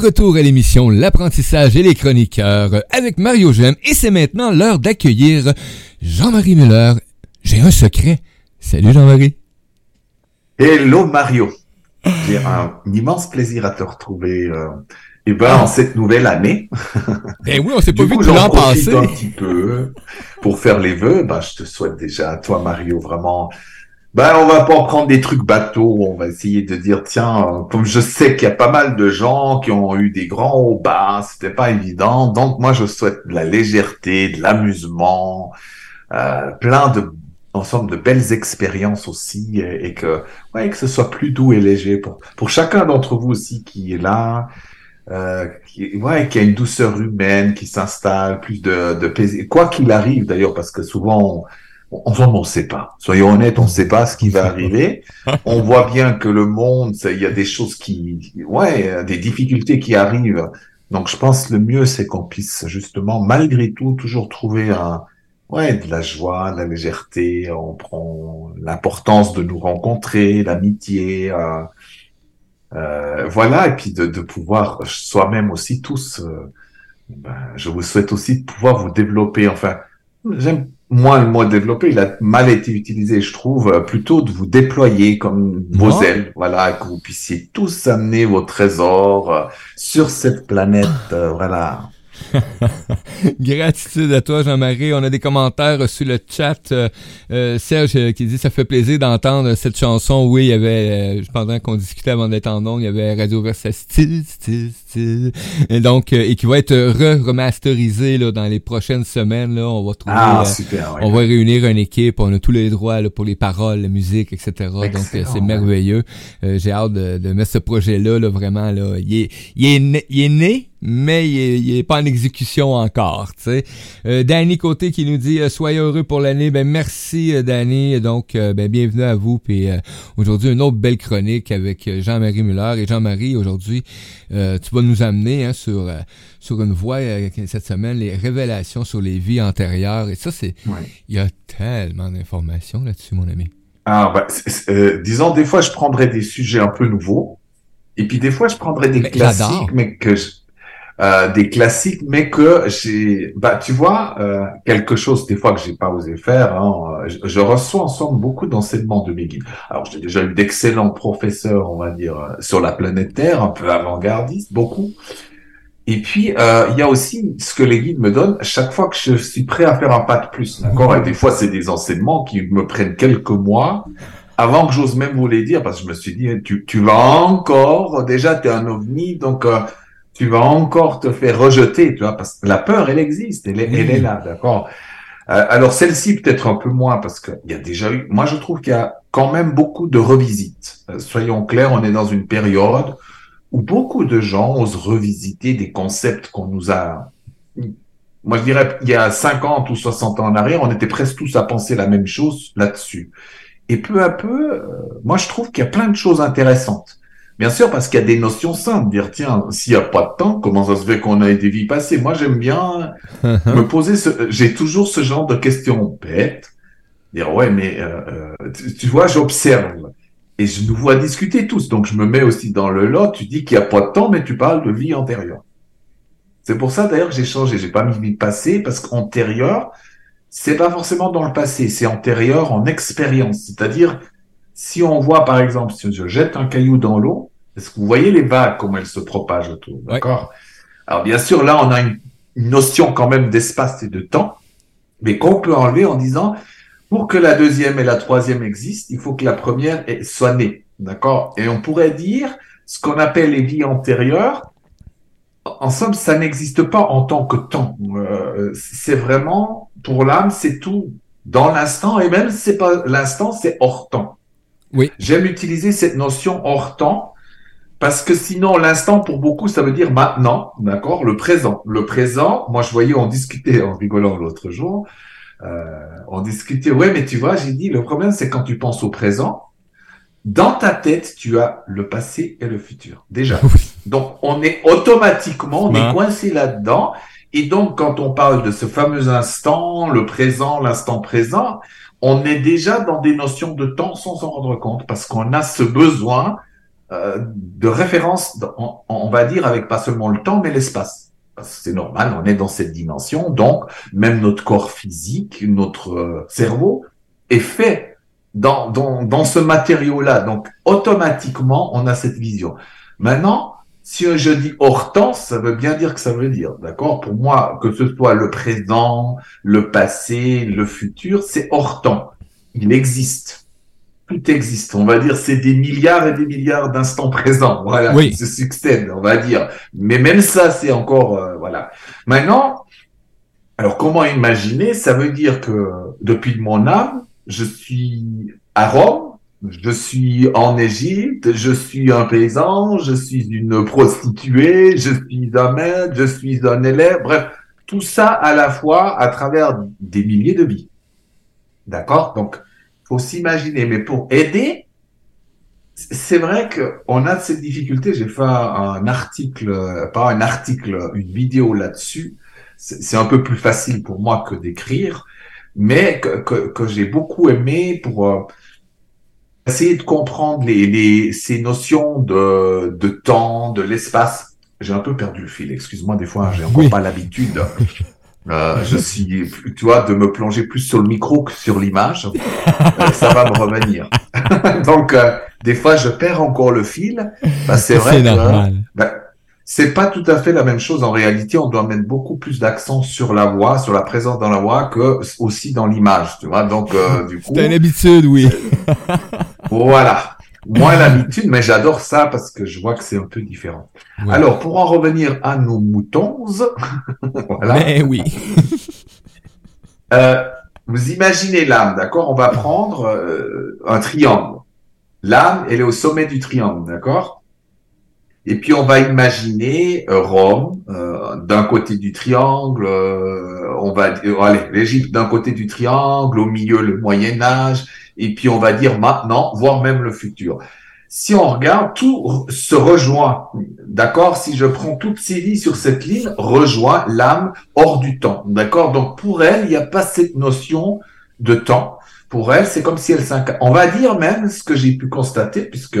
de retour à l'émission L'apprentissage et les chroniqueurs avec Mario Gem et c'est maintenant l'heure d'accueillir Jean-Marie Muller. J'ai un secret. Salut Jean-Marie. Hello Mario. J'ai un, immense plaisir à te retrouver. Euh, et ben, en cette nouvelle année. Ben oui, on s'est pas vu depuis l'an passé. un petit peu pour faire les vœux. Ben, je te souhaite déjà à toi, Mario, vraiment ben, on va pas prendre des trucs bateaux. On va essayer de dire, tiens, comme je sais qu'il y a pas mal de gens qui ont eu des grands hauts bas, c'était pas évident. Donc, moi, je souhaite de la légèreté, de l'amusement, euh, plein de, ensemble de belles expériences aussi, et, que, ouais, que ce soit plus doux et léger pour, pour chacun d'entre vous aussi qui est là. Euh, qui, ouais, a une douceur humaine qui s'installe, plus de, de plaisir. Quoi qu'il arrive d'ailleurs, parce que souvent, Ensemble, on ne sait pas. Soyons honnêtes, on ne sait pas ce qui va arriver. On voit bien que le monde, il y a des choses qui, ouais, des difficultés qui arrivent. Donc, je pense le mieux, c'est qu'on puisse justement, malgré tout, toujours trouver un, ouais, de la joie, de la légèreté. On prend l'importance de nous rencontrer, l'amitié. Euh, euh, voilà, et puis de, de pouvoir soi-même aussi tous. Euh, ben, je vous souhaite aussi de pouvoir vous développer. Enfin, j'aime moins le mot développé, il a mal été utilisé, je trouve, euh, plutôt de vous déployer comme vos ailes, voilà, que vous puissiez tous amener vos trésors euh, sur cette planète, euh, voilà. Gratitude à toi, Jean-Marie. On a des commentaires sur le chat. Euh, euh, Serge qui dit ça fait plaisir d'entendre cette chanson. Oui, il y avait, euh, pendant qu'on discutait avant d'être en ondes, il y avait Radio Versa style, style, style. Et donc, et qui va être re-remasterisé là, dans les prochaines semaines. Là, on va trouver, ah, super, on va réunir une équipe. On a tous les droits là, pour les paroles, la musique, etc. donc, c'est merveilleux. J'ai hâte de, de, mettre ce projet-là, là, vraiment. Là. Il, est, il, est il est né mais il est, pas en exécution encore. Tu sais. Euh, Danny Côté qui nous dit euh, soyez heureux pour l'année. Ben merci euh, Danny. Donc ben bienvenue à vous. Puis aujourd'hui une autre belle chronique avec Jean-Marie Muller et Jean-Marie. Aujourd'hui tu vas nous amener hein, sur sur une voie cette semaine les révélations sur les vies antérieures. Et ça c'est il y a tellement d'informations là-dessus mon ami. Ah ben, disons des fois je prendrais des sujets un peu nouveaux. Et puis des fois, je prendrais des classiques, mais que je, euh, des classiques, mais que j'ai, bah, tu vois, euh, quelque chose des fois que j'ai pas osé faire. Hein, je, reçois ensemble beaucoup d'enseignements de mes guides. Alors, j'ai déjà eu d'excellents professeurs, on va dire, euh, sur la planète Terre, un peu avant-gardistes, beaucoup. Et puis, euh, il y a aussi ce que les guides me donnent chaque fois que je suis prêt à faire un pas de plus, d'accord? Et des fois, c'est des enseignements qui me prennent quelques mois avant que j'ose même vous les dire, parce que je me suis dit, tu, tu vas encore, déjà, tu es un ovni, donc tu vas encore te faire rejeter, tu vois, parce que la peur, elle existe, elle est, elle est là, d'accord? Euh, alors celle-ci peut-être un peu moins parce qu'il y a déjà eu. Moi, je trouve qu'il y a quand même beaucoup de revisites. Euh, soyons clairs, on est dans une période où beaucoup de gens osent revisiter des concepts qu'on nous a. Moi, je dirais, il y a 50 ou 60 ans en arrière, on était presque tous à penser la même chose là-dessus. Et peu à peu, euh, moi, je trouve qu'il y a plein de choses intéressantes. Bien sûr, parce qu'il y a des notions simples. Dire, tiens, s'il n'y a pas de temps, comment ça se fait qu'on a des vies passées Moi, j'aime bien me poser ce... J'ai toujours ce genre de questions bêtes. Dire, ouais, mais euh, euh tu, vois, j'observe. Et je nous vois discuter tous. Donc, je me mets aussi dans le lot. Tu dis qu'il n'y a pas de temps, mais tu parles de vie antérieure. C'est pour ça, d'ailleurs, que j'ai changé. J'ai pas mis vie passée, parce qu'antérieure, c'est pas forcément dans le passé. C'est antérieur en expérience. C'est-à-dire, si on voit, par exemple, si je jette un caillou dans l'eau, est-ce que vous voyez les vagues, comment elles se propagent autour D'accord? Alors, bien sûr, là, on a une, notion quand même d'espace et de temps, mais qu'on peut enlever en disant, pour que la deuxième et la troisième existent, il faut que la première soit née. D'accord? Et on pourrait dire, ce qu'on appelle les vies antérieures, en somme, ça n'existe pas en tant que temps. Euh, c'est vraiment, pour l'âme, c'est tout dans l'instant, et même c'est pas l'instant, c'est hors temps. Oui. J'aime utiliser cette notion hors temps parce que sinon, l'instant, pour beaucoup, ça veut dire maintenant, d'accord Le présent. Le présent, moi, je voyais, on discutait en rigolant l'autre jour, euh, on discutait, ouais, mais tu vois, j'ai dit, le problème, c'est quand tu penses au présent, dans ta tête, tu as le passé et le futur, déjà. Donc, on est automatiquement, on est coincé là-dedans. Et donc, quand on parle de ce fameux instant, le présent, l'instant présent, on est déjà dans des notions de temps sans s'en rendre compte parce qu'on a ce besoin euh, de référence, on, va dire, avec pas seulement le temps, mais l'espace. C'est normal, on est dans cette dimension, donc même notre corps physique, notre euh, cerveau est fait dans, dans, dans ce matériau-là. Donc automatiquement, on a cette vision. Maintenant, si je dis hors temps, ça veut bien dire que ça veut dire, d'accord? Pour moi, que ce soit le présent, le passé, le futur, c'est hors temps. Il existe. Tout existe. On va dire, c'est des milliards et des milliards d'instants présents. Voilà, oui. qui se succèdent, on va dire. Mais même ça, c'est encore, euh, voilà. Maintenant, alors comment imaginer? Ça veut dire que depuis mon âme, je suis à Rome, je suis en Égypte, je suis un paysan, je suis une prostituée, je suis un maître, je suis un élève, bref, tout ça à la fois à travers des milliers de vies. D'accord? Donc, faut s'imaginer, mais pour aider, c'est vrai qu'on a cette difficulté. J'ai fait un article, pas un article, une vidéo là-dessus. C'est un peu plus facile pour moi que d'écrire, mais que, j'ai beaucoup aimé pour euh, essayer de comprendre les, les, ces notions de, de temps, de l'espace. J'ai un peu perdu le fil, excuse-moi, des fois, j'ai encore pas l'habitude. Euh, je suis, tu vois, de me plonger plus sur le micro que sur l'image. Euh, ça va me revenir. Donc, euh, des fois, je perds encore le fil. Bah, c'est vrai que, bah, c'est pas tout à fait la même chose. En réalité, on doit mettre beaucoup plus d'accent sur la voix, sur la présence dans la voix, que aussi dans l'image. Tu vois, donc euh, du coup. T'as une habitude, oui. Voilà. Moins l'habitude, mais j'adore ça parce que je vois que c'est un peu différent. Alors, pour en revenir à nos moutons, voilà. Mais oui. euh, vous imaginez l'âme, d'accord? On va prendre euh, un triangle. L'âme, elle est au sommet du triangle, d'accord? Et puis on va imaginer euh, Rome euh, d'un côté du triangle, on va dire allez l'Égypte d'un côté du triangle, au milieu le Moyen Âge, et puis on va dire maintenant, voire même le futur. Si on regarde, tout se rejoint, d'accord? Si je prends toutes ces vies sur cette ligne, rejoint l'âme hors du temps, d'accord? Donc pour elle, il n'y a pas cette notion de temps. Pour elle, c'est comme si elle s'incarne. On va dire même ce que j'ai pu constater, puisque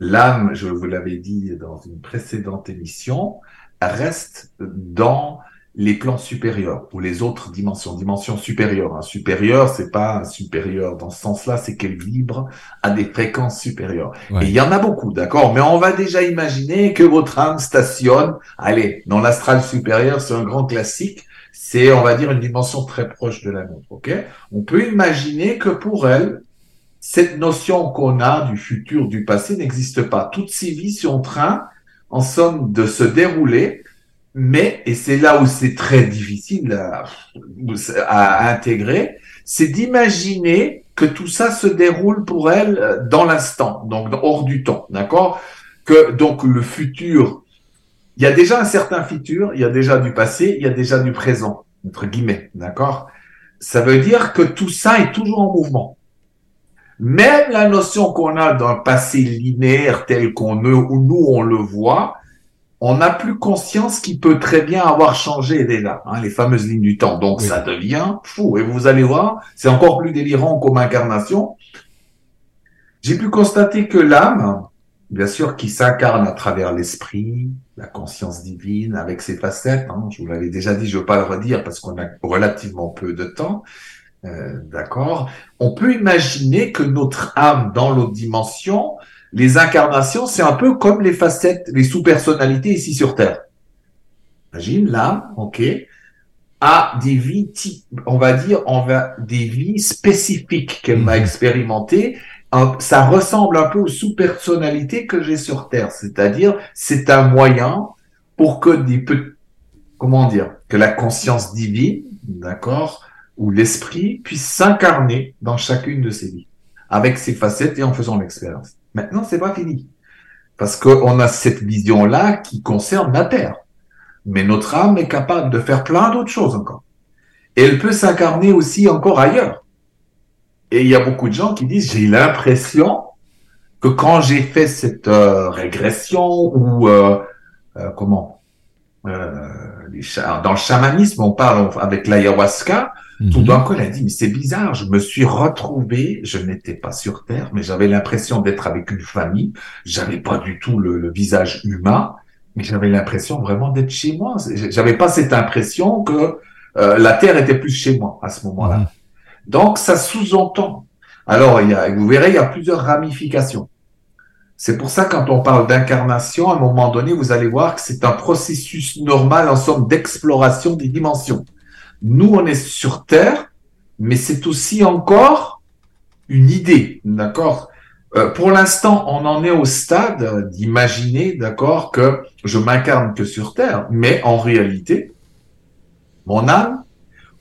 l'âme, je vous l'avais dit dans une précédente émission, reste dans les plans supérieurs ou les autres dimensions, dimensions supérieures. Un supérieur, c'est pas un supérieur dans ce sens-là, c'est qu'elle vibre à des fréquences supérieures. Et il y en a beaucoup, d'accord? Mais on va déjà imaginer que votre âme stationne, allez, dans l'astral supérieur, c'est un grand classique. C'est, on va dire, une dimension très proche de la nôtre, ok? On peut imaginer que pour elle, cette notion qu'on a du futur, du passé n'existe pas. Toutes ces vies sont en train, en somme, de se dérouler, mais, et c'est là où c'est très difficile à, intégrer, c'est d'imaginer que tout ça se déroule pour elle dans l'instant, donc hors du temps, d'accord? Que donc le futur, il y a déjà un certain futur, il y a déjà du passé, il y a déjà du présent, entre guillemets, d'accord? Ça veut dire que tout ça est toujours en mouvement. Même la notion qu'on a d'un passé linéaire tel qu'on ou nous on le voit, on n'a plus conscience qu'il peut très bien avoir changé déjà, hein, les fameuses lignes du temps. Donc ça devient fou. Et vous allez voir, c'est encore plus délirant comme incarnation. J'ai pu constater que l'âme, bien sûr, qui s'incarne à travers l'esprit, la conscience divine, avec ses facettes, hein, je vous l'avais déjà dit, je ne veux pas le redire parce qu'on a relativement peu de temps, euh, d'accord On peut imaginer que notre âme dans l'autre dimension, les incarnations, c'est un peu comme les facettes, les sous-personnalités ici sur Terre. Imagine l'âme, ok, a des vies, on va dire, on va des vies spécifiques qu'elle m'a mhm. expérimentées. Ça ressemble un peu aux sous-personnalités que j'ai sur Terre, c'est-à-dire c'est un moyen pour que des comment dire, que la conscience divine, d'accord, où l'esprit puisse s'incarner dans chacune de ses vies, avec ses facettes et en faisant l'expérience. Maintenant, c'est pas fini. Parce qu'on a cette vision-là qui concerne la Terre. Mais notre âme est capable de faire plein d'autres choses encore. Et elle peut s'incarner aussi encore ailleurs. Et il y a beaucoup de gens qui disent, j'ai l'impression que quand j'ai fait cette euh, régression ou euh, euh, comment dans le chamanisme, on parle avec l'ayahuasca. Tout mhm. d'un coup, elle a dit, mais c'est bizarre, je me suis retrouvé, je n'étais pas sur Terre, mais j'avais l'impression d'être avec une famille. J'avais pas du tout le, visage humain, mais j'avais l'impression vraiment d'être chez moi. J'avais pas cette impression que euh, la Terre était plus chez moi à ce moment-là. Mhm. Donc, ça sous-entend. Alors, il y a, vous verrez, il y a plusieurs ramifications. C'est pour ça, quand on parle d'incarnation, à un moment donné, vous allez voir que c'est un processus normal, en somme, d'exploration des dimensions. Nous, on est sur Terre, mais c'est aussi encore une idée, d'accord? Euh, Pour l'instant, on en est au stade d'imaginer, d'accord, que je m'incarne que sur Terre, mais en réalité, mon âme,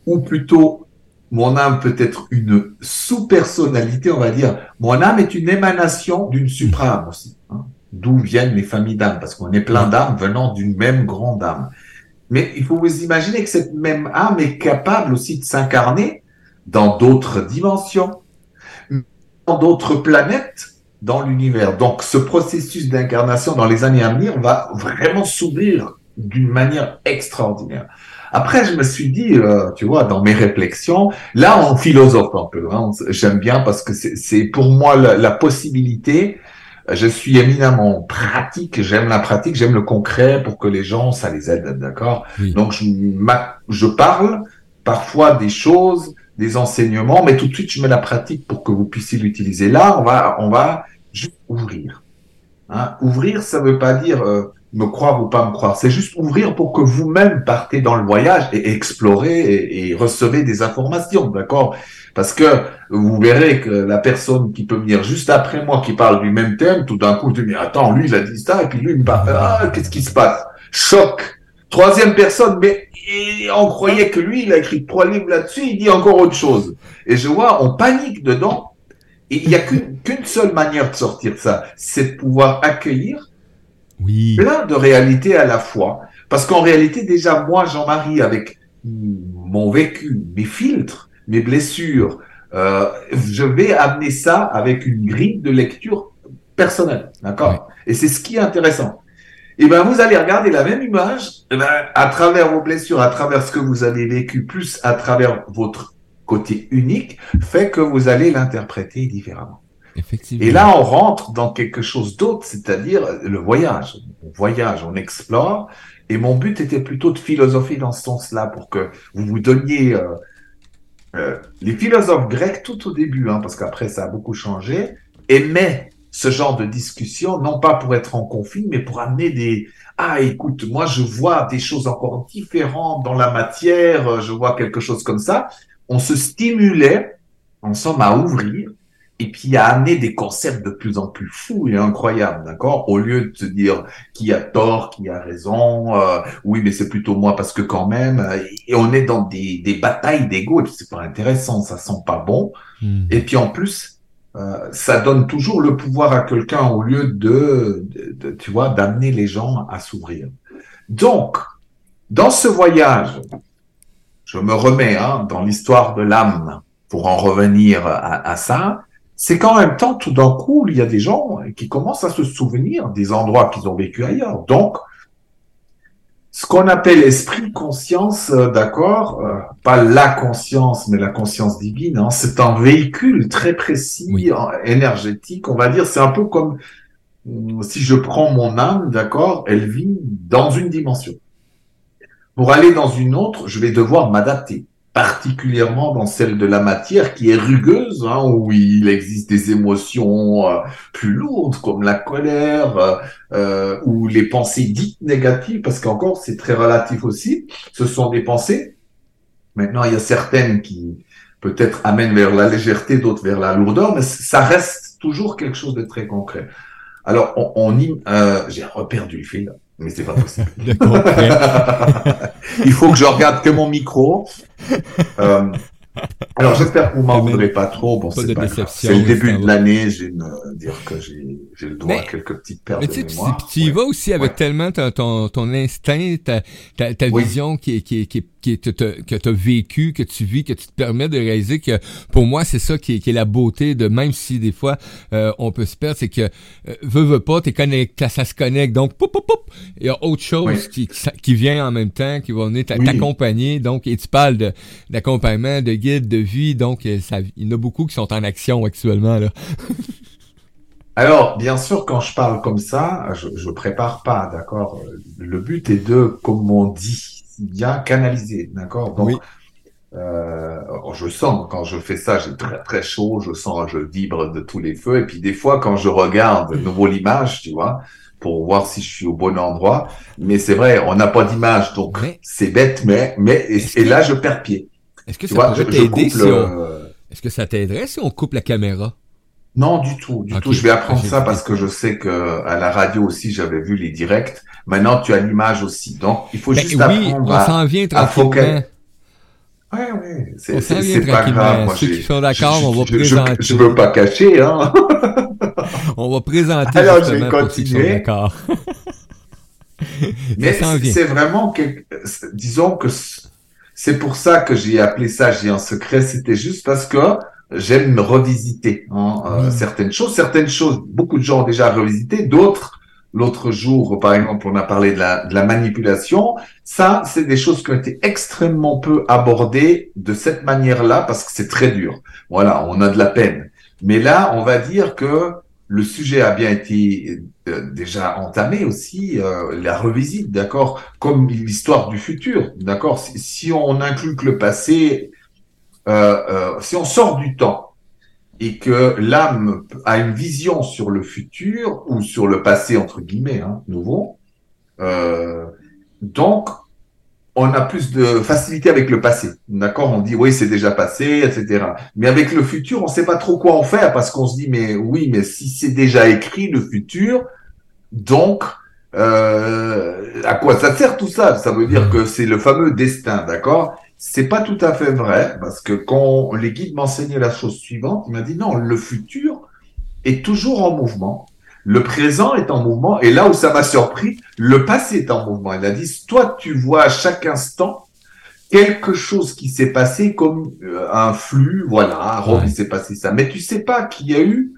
ou plutôt mon âme peut être une sous-personnalité, on va dire. Mon âme est une émanation d'une suprême aussi. Hein. D'où viennent les familles d'âmes, parce qu'on est plein d'âmes venant d'une même grande âme. Mais il faut vous imaginer que cette même âme est capable aussi de s'incarner dans d'autres dimensions, dans d'autres planètes, dans l'univers. Donc ce processus d'incarnation dans les années à venir va vraiment s'ouvrir d'une manière extraordinaire. Après, je me suis dit, euh, tu vois, dans mes réflexions, là, on philosophe un peu. Hein, J'aime bien parce que c'est pour moi la, possibilité. Je suis éminemment pratique, j'aime la pratique, j'aime le concret pour que les gens, ça les aide, d'accord? Donc, je, je parle parfois des choses, des enseignements, mais tout de suite, je mets la pratique pour que vous puissiez l'utiliser. Là, on va, on va juste ouvrir. Hein. Ouvrir, ça veut pas dire... Euh, me croire ou pas me croire. C'est juste ouvrir pour que vous-même partez dans le voyage et explorez et, et recevez des informations, d'accord? Parce que vous verrez que la personne qui peut venir juste après moi, qui parle du même thème, tout d'un coup, tu dis, attends, lui, il a dit ça, et puis lui, il me parle, ah, qu'est-ce qui se passe? Choc Troisième personne, mais on croyait que lui, il a écrit trois livres là-dessus, il dit encore autre chose. Et je vois, on panique dedans, et il n'y a qu'une seule manière de sortir de ça, c'est de pouvoir accueillir oui. plein de réalités à la fois. Parce qu'en réalité, déjà, moi, Jean-Marie, avec mon vécu, mes filtres, mes blessures, euh, je vais amener ça avec une grille de lecture personnelle. D'accord? Et c'est ce qui est intéressant. Et eh ben, vous allez regarder la même image, eh ben, à travers vos blessures, à travers ce que vous avez vécu, plus à travers votre côté unique, fait que vous allez l'interpréter différemment. Et là, on rentre dans quelque chose d'autre, c'est-à-dire le voyage. On voyage, on explore. Et mon but était plutôt de philosopher dans ce sens-là pour que vous vous donniez euh, euh, les philosophes grecs tout au début, hein, parce qu'après ça a beaucoup changé, aimaient ce genre de discussion, non pas pour être en conflit, mais pour amener des ah écoute, moi je vois des choses encore différentes dans la matière, je vois quelque chose comme ça. On se stimulait, en somme, à ouvrir et puis à amener des concepts de plus en plus fous et incroyables, d'accord? Au lieu de se dire qui a tort, qui a raison, euh, oui, mais c'est plutôt moi parce que quand même, euh, et on est dans des, des batailles d'ego et puis c'est pas intéressant, ça sent pas bon. Hmm. Et puis en plus, euh, ça donne toujours le pouvoir à quelqu'un au lieu de, de, tu vois, d'amener les gens à s'ouvrir. Donc, dans ce voyage, je me remets hein, dans l'histoire de l'âme pour en revenir à, à ça c'est qu'en même temps, tout d'un coup, il y a des gens qui commencent à se souvenir des endroits qu'ils ont vécu ailleurs. Donc, ce qu'on appelle esprit conscience, euh, d'accord, euh, pas la conscience, mais la conscience divine, hein, c'est un véhicule très précis, énergétique, on va dire, c'est un peu comme hum, si je prends mon âme, d'accord, elle vit dans une dimension. Pour aller dans une autre, je vais devoir m'adapter particulièrement dans celle de la matière qui est rugueuse, hein, où il existe des émotions euh, plus lourdes comme la colère euh, euh, ou les pensées dites négatives, parce qu'encore c'est très relatif aussi. Ce sont des pensées. Maintenant, il y a certaines qui peut-être amènent vers la légèreté, d'autres vers la lourdeur, mais ça reste toujours quelque chose de très concret. Alors, on, on euh, j'ai reperdu le fil mais c'est pas possible. Il faut que je regarde que mon micro. Euh, alors j'espère que vous m'en voudrez pas trop. Bon, c'est le début de l'année. J'ai une dire que j'ai le doigt à quelques petites pertes de mémoire. Tu, y vas aussi avec tellement ton, ton, instinct, ta, ta, vision qui est, qui, est, qui, qui que tu as vécu, que tu vis, que tu te permets de réaliser que pour moi, c'est ça qui est, qui est la beauté de même si des fois euh, on peut se perdre, c'est que euh, veut, veut pas, t'es connecté, ça se connecte, donc poup, poup, poup, il y a autre chose qui, qui vient en même temps, qui va venir t'accompagner, donc et tu parles de d'accompagnement, de guide, de vie, donc euh, ça, il y en a beaucoup qui sont en action actuellement là. Alors, bien sûr, quand je parle comme ça, je, je prépare pas, d'accord? Le but est de, comme on dit, bien canaliser, d'accord? Donc, euh, je sens quand je fais ça, j'ai très très chaud, je sens, je vibre de tous les feux. Et puis des fois, quand je regarde de nouveau l'image, tu vois, pour voir si je suis au bon endroit. Mais c'est vrai, on n'a pas d'image, donc c'est bête, mais mais et, là je perds pied. Est-ce que ça si on... Est-ce que ça t'aiderait si on coupe la caméra? Non, du tout, du tout. Je vais apprendre ça parce que je sais que à la radio aussi, j'avais vu les directs. Maintenant, tu as l'image aussi. Donc, il faut ben juste oui, apprendre on s'en vient tranquillement. Ouais, ouais, c'est, c'est, pas grave. Moi, Ceux qui sont d'accord, on va présenter. Je, veux pas cacher, hein. on va présenter Alors, je vais continuer. Mais c'est vraiment que, disons que c'est pour ça que j'ai appelé ça J'ai en secret. C'était juste parce que j'aime revisiter hein, euh, certaines choses. Certaines choses, beaucoup de gens ont déjà revisité, d'autres L'autre jour, par exemple, on a parlé de la, de la manipulation. Ça, c'est des choses qui ont été extrêmement peu abordées de cette manière-là parce que c'est très dur. Voilà, on a de la peine. Mais là, on va dire que le sujet a bien été euh, déjà entamé aussi, euh, la revisite, d'accord, comme l'histoire du futur, d'accord. Si, si, on inclut que le passé, euh, si on sort du temps et que l'âme a une vision sur le futur ou sur le passé entre guillemets hein, nouveau. Euh, donc, on a plus de facilité avec le passé. D'accord? On dit oui, c'est déjà passé, etc. Mais avec le futur, on ne sait pas trop quoi en faire parce qu'on se dit mais oui, mais si c'est déjà écrit le futur, donc euh, à quoi ça sert tout ça? Ça veut dire que c'est le fameux destin, d'accord? C'est pas tout à fait vrai, parce que quand les guides m'enseignaient la chose suivante, il m'a dit non, le futur est toujours en mouvement, le présent est en mouvement, et là où ça m'a surpris, le passé est en mouvement. Il a dit, toi, tu vois à chaque instant quelque chose qui s'est passé comme euh, un flux, voilà, à Rome, il s'est passé ça. Mais tu sais pas qu'il y a eu,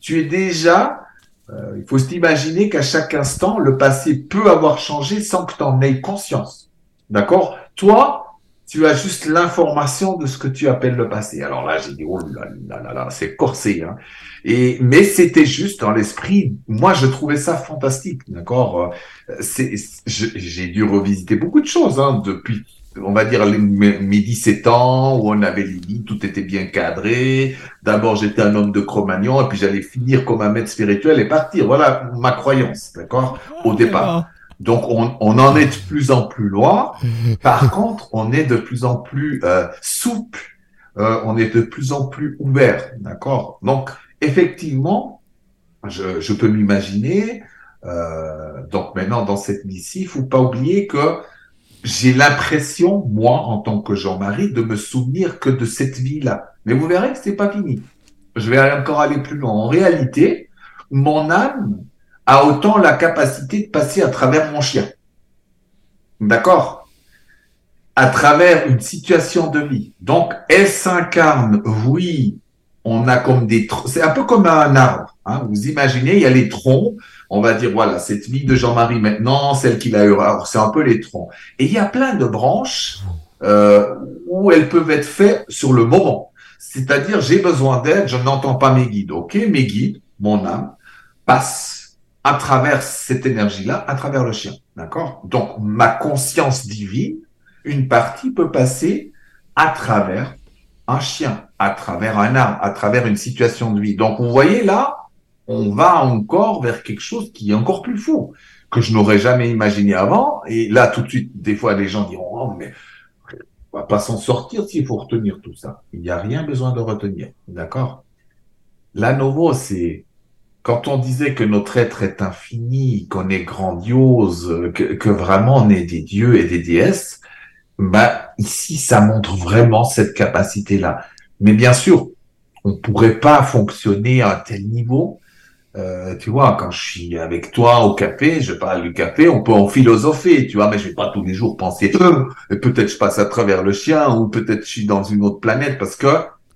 tu es déjà, euh, il faut s'imaginer qu'à chaque instant, le passé peut avoir changé sans que tu en aies conscience. D'accord? Toi, tu as juste l'information de ce que tu appelles le passé. Alors là, j'ai dit, oh là là là là, c'est corsé. Hein. Et, mais c'était juste dans l'esprit, moi je trouvais ça fantastique, d'accord C'est, J'ai dû revisiter beaucoup de choses hein, depuis, on va dire, mes 17 ans, où on avait les tout était bien cadré. D'abord, j'étais un homme de Cro-Magnon, et puis j'allais finir comme un maître spirituel et partir. Voilà ma croyance, d'accord Au départ. Donc on, on, en est de plus en plus loin. Par contre, on est de plus en plus euh, souple, euh, on est de plus en plus ouvert, d'accord? Donc effectivement, je, je peux m'imaginer. Euh, donc maintenant dans cette mission, il faut pas oublier que j'ai l'impression, moi en tant que Jean-Marie, de me souvenir que de cette vie-là. Mais vous verrez que c'est pas fini. Je vais encore aller plus loin. En réalité, mon âme a autant la capacité de passer à travers mon chien. D'accord? À travers une situation de vie. Donc, elle s'incarne, oui, on a comme des troncs, c'est un peu comme un arbre. Hein. Vous imaginez, il y a les troncs, on va dire, voilà, cette vie de Jean-Marie maintenant, celle qu'il a eu, c'est un peu les troncs. Et il y a plein de branches euh, où elles peuvent être faites sur le moment. C'est-à-dire, j'ai besoin d'aide, je n'entends pas mes guides. Ok, mes guides, mon âme, passe à travers cette énergie-là, à travers le chien. D'accord? Donc, ma conscience divine, une partie peut passer à travers un chien, à travers un arbre, à travers une situation de vie. Donc, vous voyez là, on va encore vers quelque chose qui est encore plus fou, que je n'aurais jamais imaginé avant. Et là, tout de suite, des fois, les gens diront, oh, mais on va pas s'en sortir s'il faut retenir tout ça. Il n'y a rien besoin de retenir. D'accord? La nouveau, c'est quand on disait que notre être est infini, qu'on est grandiose, que, vraiment on est des dieux et des déesses, bah ici ça montre vraiment cette capacité-là. Mais bien sûr, on pourrait pas fonctionner à un tel niveau euh, tu vois, quand je suis avec toi au café, je parle du café, on peut en philosopher, tu vois, mais je vais pas tous les jours penser, euh, peut-être je passe à travers le chien, ou peut-être je suis dans une autre planète, parce que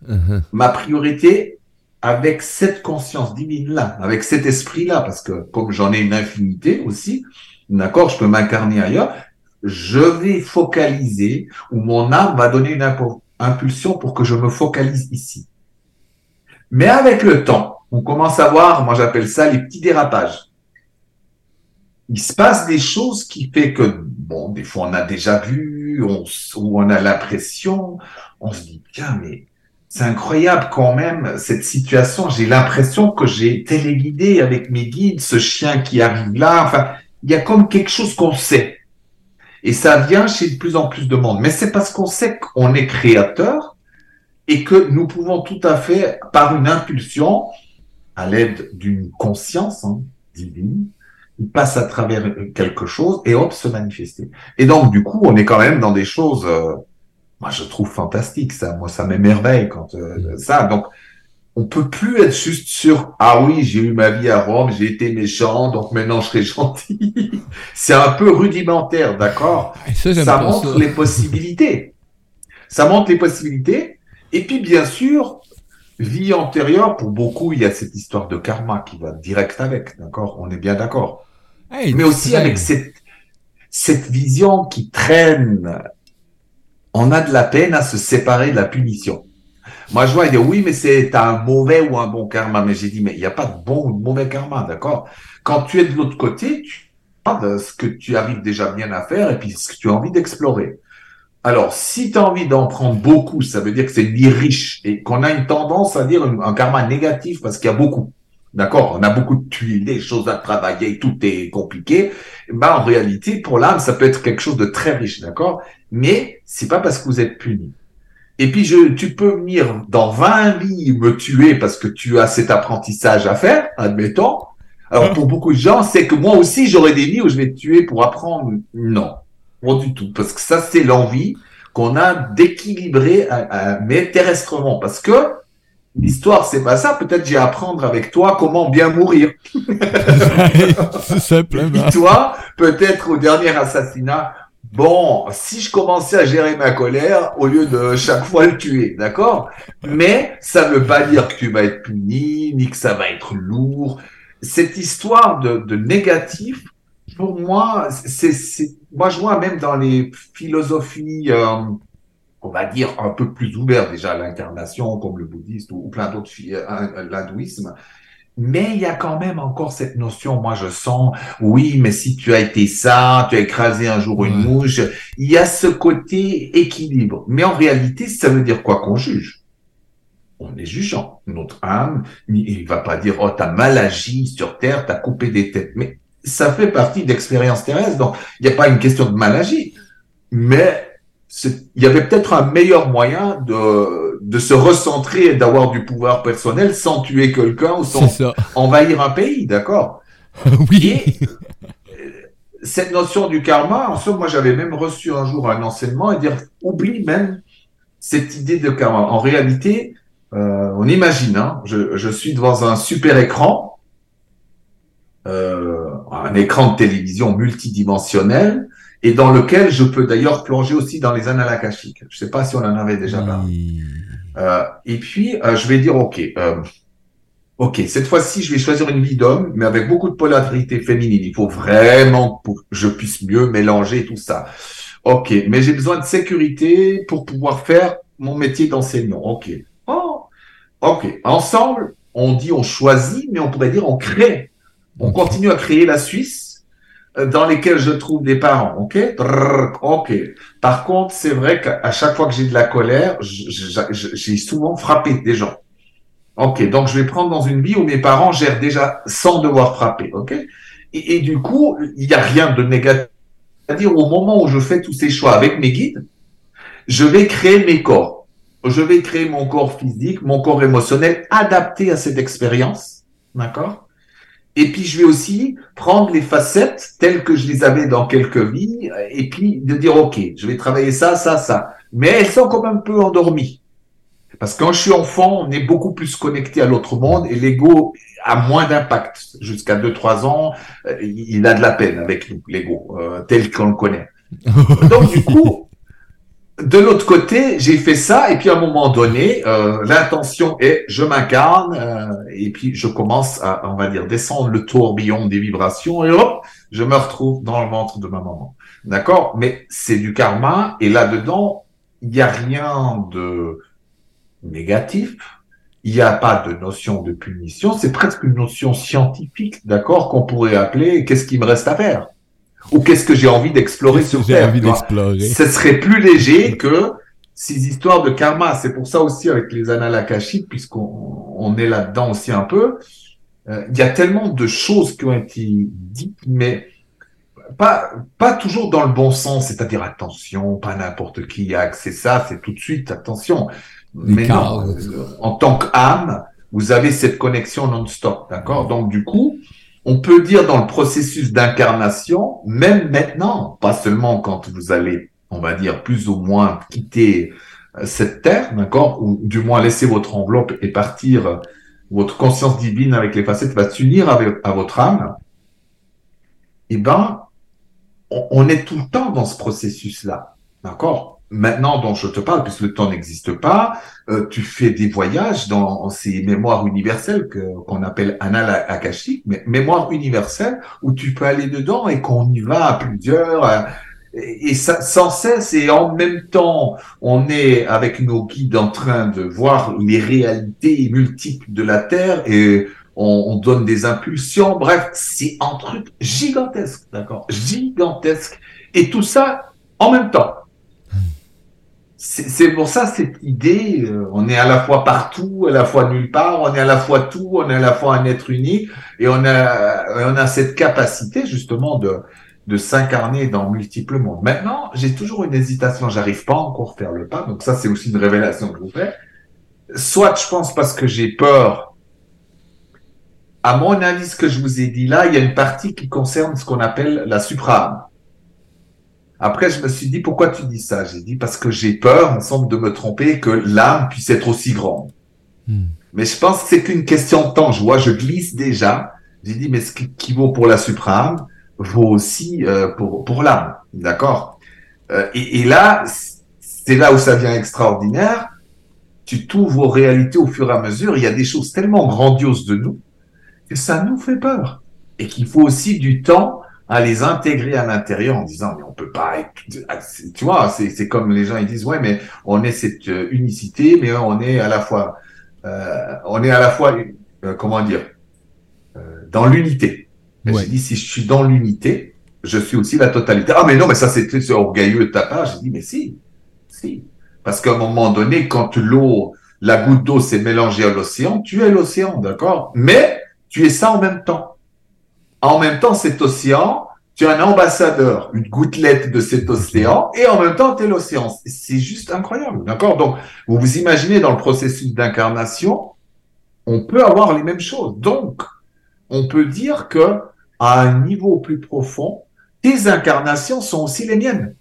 uh-huh. ma priorité, avec cette conscience divine-là, avec cet esprit-là, parce que comme j'en ai une infinité aussi, d'accord, je peux m'incarner ailleurs, je vais focaliser, ou mon âme va donner une impulsion pour que je me focalise ici. Mais avec le temps, on commence à voir, moi j'appelle ça les petits dérapages. Il se passe des choses qui fait que, bon, des fois on a déjà vu, ou on a l'impression, on se dit, tiens, mais c'est incroyable quand même cette situation. J'ai l'impression que j'ai téléguidé avec mes guides ce chien qui arrive là. Enfin, il y a comme quelque chose qu'on sait. Et ça vient chez de plus en plus de monde. Mais c'est parce qu'on sait qu'on est créateur et que nous pouvons tout à fait, par une impulsion, à l'aide d'une conscience hein, divine, il passe à travers quelque chose et hop, se manifester. Et donc, du coup, on est quand même dans des choses, euh, moi, je trouve fantastique ça. Moi, ça m'émerveille quand euh, ça. Donc, on peut plus être juste sur ah oui, j'ai eu ma vie à Rome, j'ai été méchant, donc maintenant je serai gentil. C'est un peu rudimentaire, d'accord? Ça, ça montre les possibilités. Ça montre les possibilités. Et puis, bien sûr, Vie antérieure, pour beaucoup, il y a cette histoire de karma qui va direct avec, d'accord? On est bien d'accord. Mais aussi avec cette, cette vision qui traîne. On a de la peine à se séparer de la punition. Moi, je vois, il dit oui, mais c'est un mauvais ou un bon karma. Mais j'ai dit, mais il n'y a pas de bon ou de mauvais karma, d'accord? Quand tu es de l'autre côté, tu de ce que tu arrives déjà bien à faire et puis ce que tu as envie d'explorer. Alors, si tu as envie d'en prendre beaucoup, ça veut dire que c'est vie riche et qu'on a une tendance à dire un, karma négatif parce qu'il y a beaucoup. D'accord? On a beaucoup de tuiles, des choses à travailler, tout est compliqué. Ben, en réalité, pour l'âme, ça peut être quelque chose de très riche, d'accord? Mais c'est pas parce que vous êtes puni. Et puis, je, tu peux venir dans 20 vies me tuer parce que tu as cet apprentissage à faire, admettons. Alors, pour beaucoup de gens, c'est que moi aussi, j'aurais des vies où je vais te tuer pour apprendre. Non. Pas du tout. Parce que ça, c'est l'envie qu'on a d'équilibrer, mais terrestrement. Parce que l'histoire, c'est pas ça. Peut-être j'ai à apprendre avec toi comment bien mourir. simplement. toi, peut-être au dernier assassinat, bon, si je commençais à gérer ma colère au lieu de chaque fois le tuer, d'accord? Mais ça ne veut pas dire que tu vas être puni, ni que ça va être lourd. Cette histoire de, de négatif, pour moi, c'est, moi je vois même dans les philosophies, euh, on va dire un peu plus ouvertes déjà, l'incarnation comme le bouddhiste ou, plein d'autres, euh, l'hindouisme. Mais il y a quand même encore cette notion, moi je sens, oui, mais si tu as été ça, tu as écrasé un jour une mouche, il y a ce côté équilibre. Mais en réalité, ça veut dire quoi qu'on juge? On est jugeant. Notre âme, il va pas dire, oh, t'as mal agi sur terre, t'as coupé des têtes. Mais ça fait partie d'expérience terrestre. Donc, il n'y a pas une question de maladie, mais il y avait peut-être un meilleur moyen de, de se recentrer et d'avoir du pouvoir personnel sans tuer quelqu'un ou sans envahir un pays, d'accord? Oui. Euh, cette notion du karma, en somme, moi j'avais même reçu un jour un enseignement et dire oublie même cette idée de karma. En réalité, euh, on imagine, hein, je, je suis devant un super écran euh, un écran de télévision multidimensionnel et dans lequel je peux d'ailleurs plonger aussi dans les annales akashiques. Je sais pas si on en avait déjà parlé. Euh, et puis, euh, je vais dire, OK, euh, OK, cette fois-ci, je vais choisir une vie d'homme, mais avec beaucoup de polarité féminine. Il faut vraiment que je puisse mieux mélanger tout ça. OK, mais j'ai besoin de sécurité pour pouvoir faire mon métier d'enseignant. OK. Oh, OK. Ensemble, on dit on choisit, mais on pourrait dire on crée on continue à créer la Suisse dans lesquelles je trouve des parents, ok? Ok. Par contre, c'est vrai qu'à chaque fois que j'ai de la colère, j'ai souvent frappé des gens. Ok, donc je vais prendre dans une vie où mes parents gèrent déjà sans devoir frapper, ok? Et, et, du coup, il n'y a rien de négatif. C'est-à-dire au moment où je fais tous ces choix avec mes guides, je vais créer mes corps. Je vais créer mon corps physique, mon corps émotionnel adapté à cette expérience, d'accord? Et puis, je vais aussi prendre les facettes telles que je les avais dans quelques vies, et puis de dire, OK, je vais travailler ça, ça, ça. Mais elles sont comme un peu endormies. Parce que quand je suis enfant, on est beaucoup plus connecté à l'autre monde et l'ego a moins d'impact. Jusqu'à 2-3 ans, euh, il a de la peine avec nous, l'ego, euh, tel qu'on le connaît. Donc du coup, de l'autre côté, j'ai fait ça et puis à un moment donné, euh, l'intention est je m'incarne et puis je commence à, on va dire, descendre le tourbillon des vibrations et hop, je me retrouve dans le ventre de ma maman. D'accord? Mais c'est du karma et là-dedans, il n'y a rien de négatif. Il n'y a pas de notion de punition. C'est presque une notion scientifique, d'accord, qu'on pourrait appeler qu'est-ce qui me reste à faire ou qu'est-ce que j'ai envie d'explorer sur Terre. Envie d'explorer. Ce serait plus léger que ces histoires de karma. C'est pour ça aussi avec les annales akashiques, puisqu'on est là-dedans aussi un peu. Euh, il y a tellement de choses qui ont été dites, mais pas, pas toujours dans le bon sens, c'est-à-dire attention, pas n'importe qui a accès à ça, c'est tout de suite attention. Mais non, euh, en tant qu'âme, vous avez cette connexion non-stop, d'accord? Donc du coup, on peut dire dans le processus d'incarnation, même maintenant, pas seulement quand vous allez, on va dire, plus ou moins quitter euh, cette terre, d'accord Ou du moins laisser votre enveloppe et partir, euh, votre conscience divine avec les facettes va s'unir à votre âme, eh ben, on est tout le temps dans ce processus-là, d'accord? Maintenant dont je te parle, puisque le temps n'existe pas, euh, tu fais des voyages dans ces mémoires universelles que qu'on appelle annales akashiques, mais mémoires universelles où tu peux aller dedans et qu'on y va à plusieurs. Euh, et, ça, sans cesse et en même temps, on est avec nos guides en train de voir les réalités multiples de la Terre et on, on donne des impulsions. Bref, c'est un truc gigantesque, d'accord Gigantesque. Et tout ça en même temps c'est pour ça cette idée, euh, on est à la fois partout, à la fois nulle part, on est à la fois tout, on est à la fois un être unique, et on a, on a cette capacité justement de, de s'incarner dans multiples mondes. Maintenant, j'ai toujours une hésitation, j'arrive pas encore à faire le pas, donc ça c'est aussi une révélation que je vous fais. Soit je pense parce que j'ai peur. À mon avis, ce que je vous ai dit là, il y a une partie qui concerne ce qu'on appelle la suprame. Après, je me suis dit, pourquoi tu dis ça? J'ai dit, parce que j'ai peur, me semble, de me tromper, que l'âme puisse être aussi grande. Hmm. Mais je pense que c'est qu'une question de temps. Je vois, je glisse déjà. J'ai dit, mais ce qui vaut pour la suprême vaut aussi euh, pour, pour l'âme. D'accord? Euh, et, et, là, c'est là où ça devient extraordinaire. Tu t'ouvres aux réalités au fur et à mesure. Il y a des choses tellement grandioses de nous que ça nous fait peur. Et qu'il faut aussi du temps à les intégrer à l'intérieur en disant mais on peut pas être tu vois c'est c'est comme les gens ils disent ouais mais on est cette euh, unicité mais on est à la fois euh, on est à la fois euh, comment dire euh, dans l'unité. Ouais. j'ai dit si je suis dans l'unité je suis aussi la totalité. Ah mais non mais ça c'est orgueilleux de ta part. J'ai dit mais si si. Parce qu'à un moment donné quand l'eau la goutte d'eau s'est mélangée à l'océan tu es l'océan d'accord? Mais tu es ça en même temps en même temps, cet océan, tu as un ambassadeur, une gouttelette de cet océan, et en même temps, tu es l'océan. C'est juste incroyable, d'accord? Donc, vous vous imaginez dans le processus d'incarnation, on peut avoir les mêmes choses. Donc, on peut dire que à un niveau plus profond, tes incarnations sont aussi les miennes.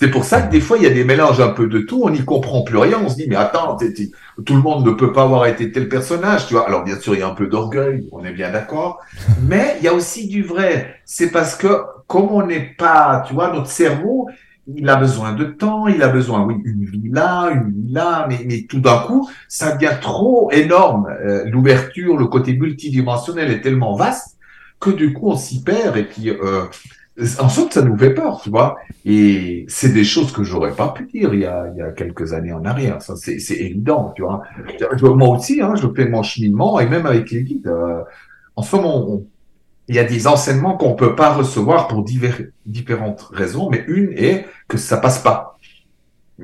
C'est pour ça que des fois, il y a des mélanges un peu de tout, on n'y comprend plus rien, on se dit, mais attends, tout le monde ne peut pas avoir été tel personnage, tu vois. Alors, bien sûr, il y a un peu d'orgueil, on est bien d'accord, mais il y a aussi du vrai. C'est parce que, comme on n'est pas, tu vois, notre cerveau, il a besoin de temps, il a besoin, oui, une vie là, une vie là, mais, tout d'un coup, ça devient trop énorme. Euh, l'ouverture, le côté multidimensionnel est tellement vaste que du coup, on s'y perd et puis... Euh, en sorte, ça nous fait peur, tu vois. Et c'est des choses que j'aurais pas pu dire il y a, quelques années en arrière. Ça, c'est, évident, tu vois. Moi aussi, hein, je fais mon cheminement et même avec les guides. Euh, en ce moment, il y a des enseignements qu'on peut pas recevoir pour différentes raisons, mais une est que ça passe pas.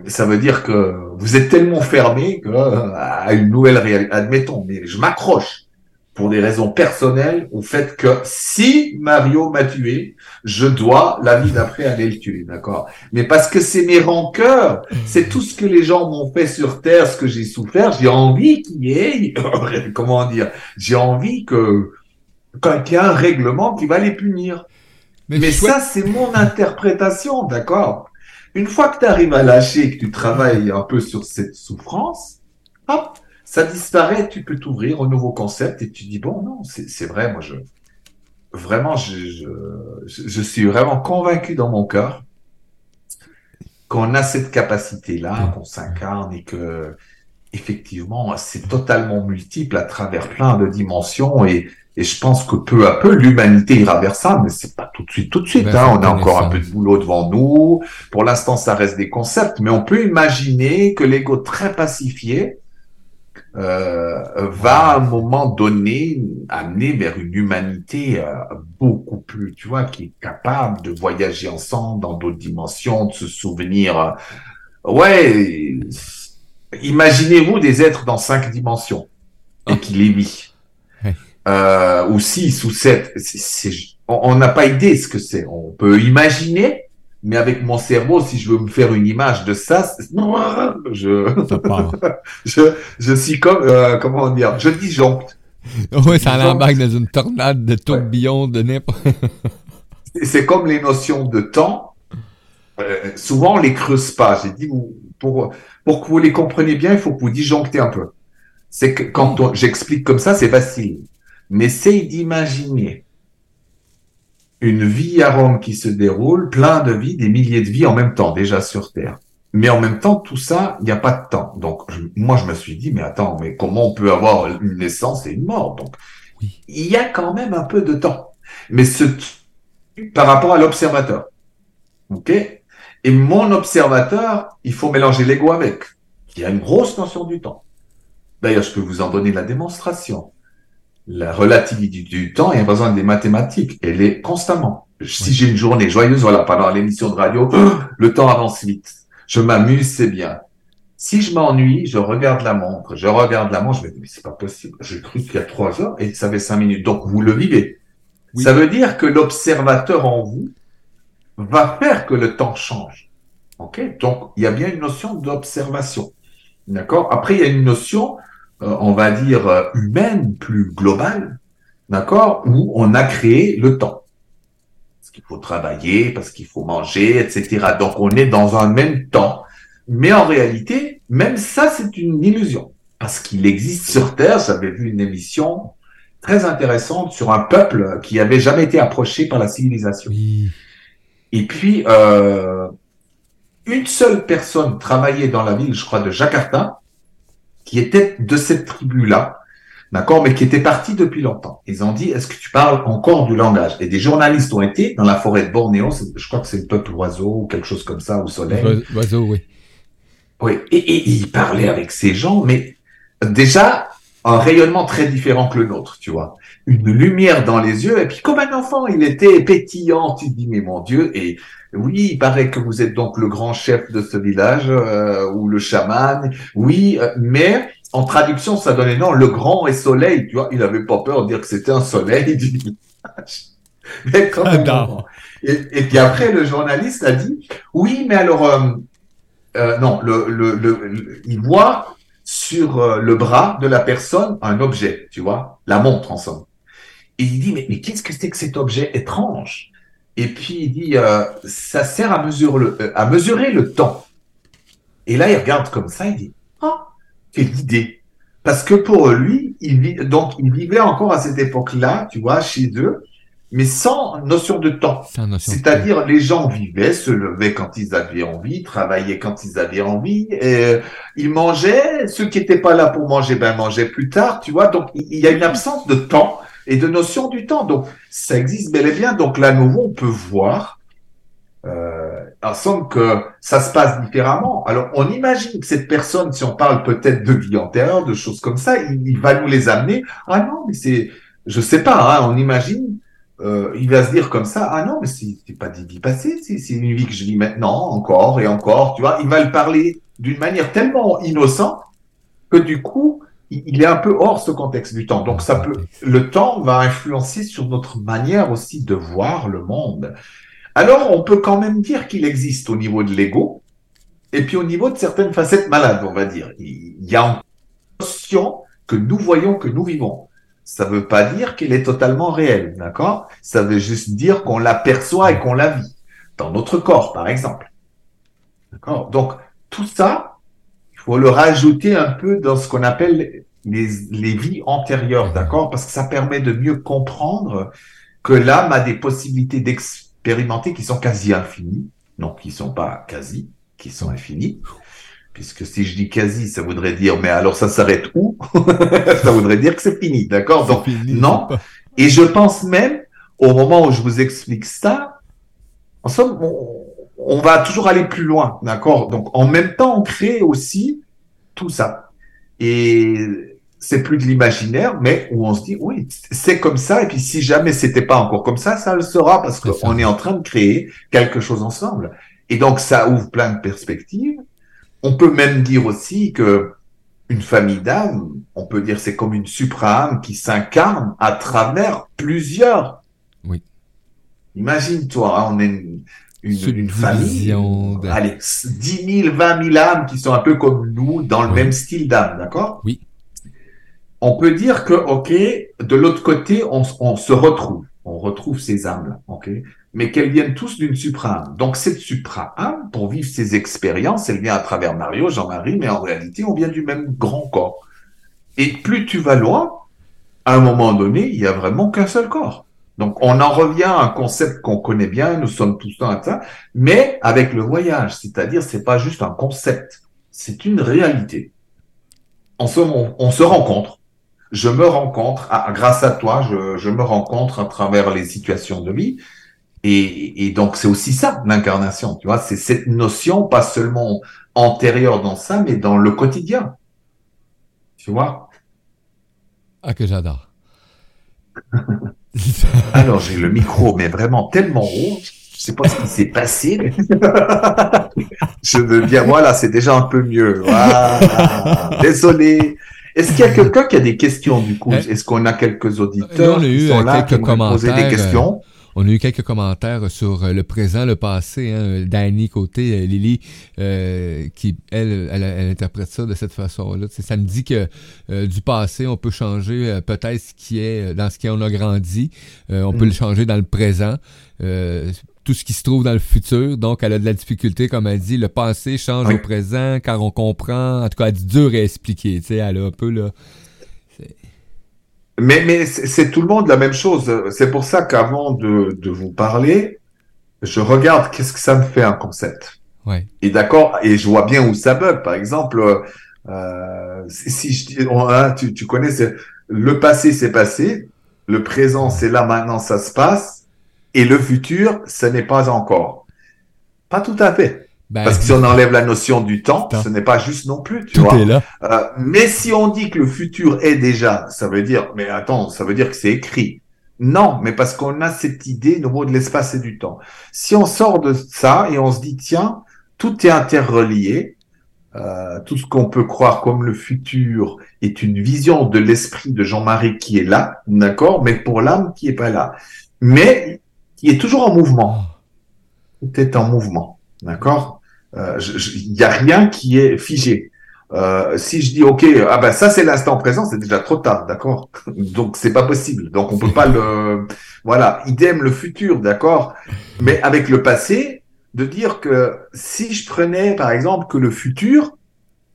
Ça veut dire que vous êtes tellement fermé que, à une nouvelle réalité. Admettons, mais je m'accroche pour des raisons personnelles au fait que si Mario m'a tué, je dois la vie d'après aller le tuer, d'accord? Mais parce que c'est mes rancœurs, c'est tout ce que les gens m'ont fait sur Terre, ce que j'ai souffert, j'ai envie qu'il y ait, comment dire, j'ai envie que qu'il y ait un règlement qui va les punir. Mais, Mais ça, c'est mon interprétation, d'accord? Une fois que tu arrives à lâcher, que tu travailles un peu sur cette souffrance, hop, ça disparaît, tu peux t'ouvrir au nouveau concept et tu dis, bon, non, c'est vrai, moi, je, vraiment, je, je, suis vraiment convaincu dans mon cœur qu'on a cette capacité-là, qu'on s'incarne et que, effectivement, c'est totalement multiple à travers plein de dimensions et, et je pense que peu à peu, l'humanité ira vers ça, mais c'est pas tout de suite, tout de suite. Ben, hein. On a encore un peu de boulot devant nous. Pour l'instant, ça reste des concepts, mais on peut imaginer que l'ego très pacifié va à un moment donné amener vers une humanité euh, beaucoup plus, tu vois, qui est capable de voyager ensemble dans d'autres dimensions, de se souvenir. Ouais, imaginez-vous des êtres dans cinq dimensions et qui les vit. Euh, ou six ou sept. on n'a pas idée ce que c'est. On peut imaginer, mais avec mon cerveau, si je veux me faire une image de ça, je, je, je suis comme, euh, comment dire, je disjoncte. Oui, ça l'embarque dans une tornade de tourbillons, de n'importe. c'est comme les notions de temps. Euh, souvent, on les creuse pas. J'ai dit, pour, pour que vous les compreniez bien, il faut que vous disjonctez un peu. C'est que quand j'explique comme ça, c'est facile. Mais essaye d'imaginer une vie à Rome qui se déroule, plein de vies, des milliers de vies en même temps, déjà sur Terre. Mais en même temps, tout ça, il n'y a pas de temps. Donc, moi, je me suis dit, mais attends, mais comment on peut avoir une naissance et une mort? Donc, il y a quand même un peu de temps. Mais ce par rapport à l'observateur. OK? Et mon observateur, il faut mélanger l'ego avec. Il y a une grosse notion du temps. D'ailleurs, je peux vous en donner la démonstration la relativité du temps et a besoin des mathématiques. Elle est constamment. Si j'ai une journée joyeuse, voilà, pendant l'émission de radio, le temps avance vite. Je m'amuse, c'est bien. Si je m'ennuie, je regarde la montre, je regarde la montre, je me dis, mais c'est pas possible. J'ai cru qu'il y a trois heures et ça fait cinq minutes. Donc, vous le vivez. Ça veut dire que l'observateur en vous va faire que le temps change. OK? Donc, il y a bien une notion d'observation. D'accord? Après, il y a une notion on va dire, euh, humaine, plus globale, d'accord, où on a créé le temps. Parce qu'il faut travailler, parce qu'il faut manger, etc. Donc on est dans un même temps. Mais en réalité, même ça, c'est une illusion. Parce qu'il existe sur Terre, j'avais vu une émission très intéressante sur un peuple qui avait jamais été approché par la civilisation. Et puis, euh, une seule personne travaillait dans la ville, je crois, de Jakarta, qui était de cette tribu-là, d'accord, mais qui était parti depuis longtemps. Ils ont dit, est-ce que tu parles encore du langage? Et des journalistes ont été dans la forêt de Bornéo, je crois que c'est le peuple oiseau ou quelque chose comme ça, au soleil. Oiseau, oui. Oui, et, et, ils parlaient avec ces gens, mais déjà, un rayonnement très différent que le nôtre, tu vois. Une lumière dans les yeux, et puis comme un enfant, il était pétillant, tu te dis, mais mon Dieu, et oui, il paraît que vous êtes donc le grand chef de ce village euh, ou le chaman. Oui, euh, mais en traduction, ça donnait non, le grand et soleil. Tu vois, il avait pas peur de dire que c'était un soleil du village. Mais quand même, et, puis après, le journaliste a dit, oui, mais alors, euh, euh non, le, le, le, il voit sur le bras de la personne un objet, tu vois, la montre en somme. Et il dit, mais, mais qu'est-ce que c'est que cet objet étrange? Et puis il dit, euh, ça sert à mesurer, le, euh, à mesurer le temps. Et là, il regarde comme ça, il dit, ah, quelle idée. Parce que pour lui, il vit, donc il vivait encore à cette époque-là, tu vois, chez eux, mais sans notion de temps. C'est-à-dire, les gens vivaient, se levaient quand ils avaient envie, travaillaient quand ils avaient envie, et, euh, ils mangeaient. Ceux qui n'étaient pas là pour manger, ben mangeaient plus tard, tu vois. Donc, il y a une absence de temps et de notion du temps. Donc, ça existe bel et bien. Donc, là, nouveau, on peut voir, euh, que ça se passe différemment. Alors, on imagine que cette personne, si on parle peut-être de vie antérieure, de choses comme ça, il, va nous les amener. Ah non, mais c'est, je sais pas, hein, on imagine, euh, il va se dire comme ça, ah non, mais c'est pas des vies passées, c'est une vie que je vis maintenant, encore et encore, tu vois. Il va le parler d'une manière tellement innocente que du coup, il est un peu hors ce contexte du temps. Donc ça peut, le temps va influencer sur notre manière aussi de voir le monde. Alors on peut quand même dire qu'il existe au niveau de l'ego et puis au niveau de certaines facettes malades, on va dire. Il y a une notion que nous voyons, que nous vivons. Ça ne veut pas dire qu'elle est totalement réelle, d'accord? Ça veut juste dire qu'on l'aperçoit et qu'on la vit dans notre corps, par exemple. D'accord? Donc, tout ça, faut le rajouter un peu dans ce qu'on appelle les, les vies antérieures, d'accord? Parce que ça permet de mieux comprendre que l'âme a des possibilités d'expérimenter qui sont quasi infinies. Non, qui sont pas quasi, qui sont infinies. Puisque si je dis quasi, ça voudrait dire, mais alors ça s'arrête où? Ça voudrait dire que c'est fini, d'accord? Donc, non. Et je pense même, au moment où je vous explique ça, en somme, on, on va toujours aller plus loin, d'accord? Donc, en même temps, on crée aussi tout ça. Et c'est plus de l'imaginaire, mais où on se dit, oui, c'est comme ça, et puis si jamais c'était pas encore comme ça, ça le sera, parce qu'on est en train de créer quelque chose ensemble. Et donc, ça ouvre plein de perspectives. On peut même dire aussi que une famille d'âmes, on peut dire c'est comme une supra-âme qui s'incarne à travers plusieurs. Oui. Imagine-toi, hein, on est une, une, famille, allez, 10 000, 20 000 âmes qui sont un peu comme nous, dans le même style d'âme, d'accord? Oui. On peut dire que, ok, de l'autre côté, on, on, se retrouve, on retrouve ces âmes-là, ok? Mais qu'elles viennent tous d'une supra-âme. Donc cette supra-âme, pour vivre ces expériences, elle vient à travers Mario, Jean-Marie, mais en réalité, on vient du même grand corps. Et plus tu vas loin, à un moment donné, il y a vraiment qu'un seul corps. Donc, on en revient à un concept qu'on connaît bien, nous sommes tous dans ça, mais avec le voyage, c'est-à-dire c'est pas juste un concept, c'est une réalité. On se, on, se rencontre, je me rencontre, grâce à toi, je, je, me rencontre à travers les situations de vie, et, et donc c'est aussi ça l'incarnation, tu vois, c'est cette notion pas seulement antérieure dans ça, mais dans le quotidien, tu vois? Ah que j'adore. Alors, j'ai le micro, mais vraiment tellement haut. Je sais pas ce qui s'est passé. je deviens, voilà, c'est déjà un peu mieux. Désolé. Est-ce qu'il y a quelqu'un qui a des questions du coup? Est-ce qu'on a quelques auditeurs qui sont là qui poser des questions? On a eu quelques commentaires sur euh, le présent, le passé. Hein. Danny côté, euh, Lily, euh, qui elle, elle, interprète ça de cette façon-là. Ça me dit que du passé, on peut changer peut-être ce qui est dans ce qui on a grandi. on peut le mm. changer dans le présent. tout ce qui se trouve dans le futur. Donc, elle a de la difficulté, comme elle dit, le passé change au présent car on comprend. En tout cas, elle dit dur à expliquer. Tu sais, elle a un peu là. Mais, mais c'est tout le monde la même chose. C'est pour ça qu'avant de, de vous parler, je regarde qu'est-ce que ça me fait un concept. Ouais. Et d'accord, et je vois bien où ça bug. Par exemple, euh, si je dis, hein, tu, tu connais, le passé c'est passé, le présent c'est là maintenant ça se passe, et le futur ce n'est pas encore. Pas tout à fait. Ben, Parce que si on enlève la notion du temps, ce n'est pas juste non plus, tu vois. Euh, mais si on dit que le futur est déjà, ça veut dire, mais attends, ça veut dire que c'est écrit. Non, mais parce qu'on a cette idée nouveau de l'espace et du temps. Si on sort de ça et on se dit, tiens, tout est interrelié, euh, tout ce qu'on peut croire comme le futur est une vision de l'esprit de Jean-Marie qui est là, d'accord, mais pour l'âme qui est pas là, mais qui est toujours en mouvement. Tout est en mouvement. D'accord? Euh, Il n'y a rien qui est figé. Euh, si je dis ok, ah ben ça c'est l'instant présent, c'est déjà trop tard, d'accord? Donc c'est pas possible. Donc on peut pas le, voilà. Idem le futur, d'accord? Mais avec le passé, de dire que si je prenais par exemple que le futur,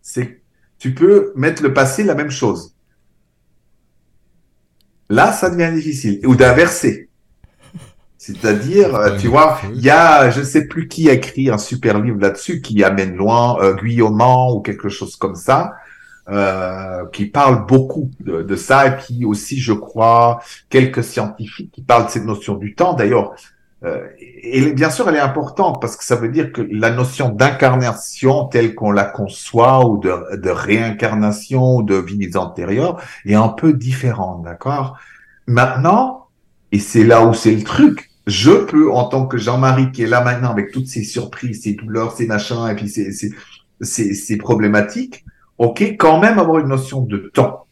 c'est tu peux mettre le passé la même chose. Là, ça devient difficile. Ou d'inverser. C'est-à-dire, euh, tu vois, il y a, je sais plus qui a écrit un super livre là-dessus, qui amène loin, euh, ou quelque chose comme ça, euh, qui parle beaucoup de, ça, et puis aussi, je crois, quelques scientifiques qui parlent de cette notion du temps. D'ailleurs, euh, et bien sûr, elle est importante parce que ça veut dire que la notion d'incarnation telle qu'on la conçoit ou de, de réincarnation ou de vies antérieures est un peu différente, d'accord? Maintenant, et c'est là où c'est le truc, je peux, en tant que Jean-Marie qui est là maintenant avec toutes ces surprises, ces douleurs, ces machins, et puis ces, ces, ces, problématiques, ok, quand même avoir une notion de temps.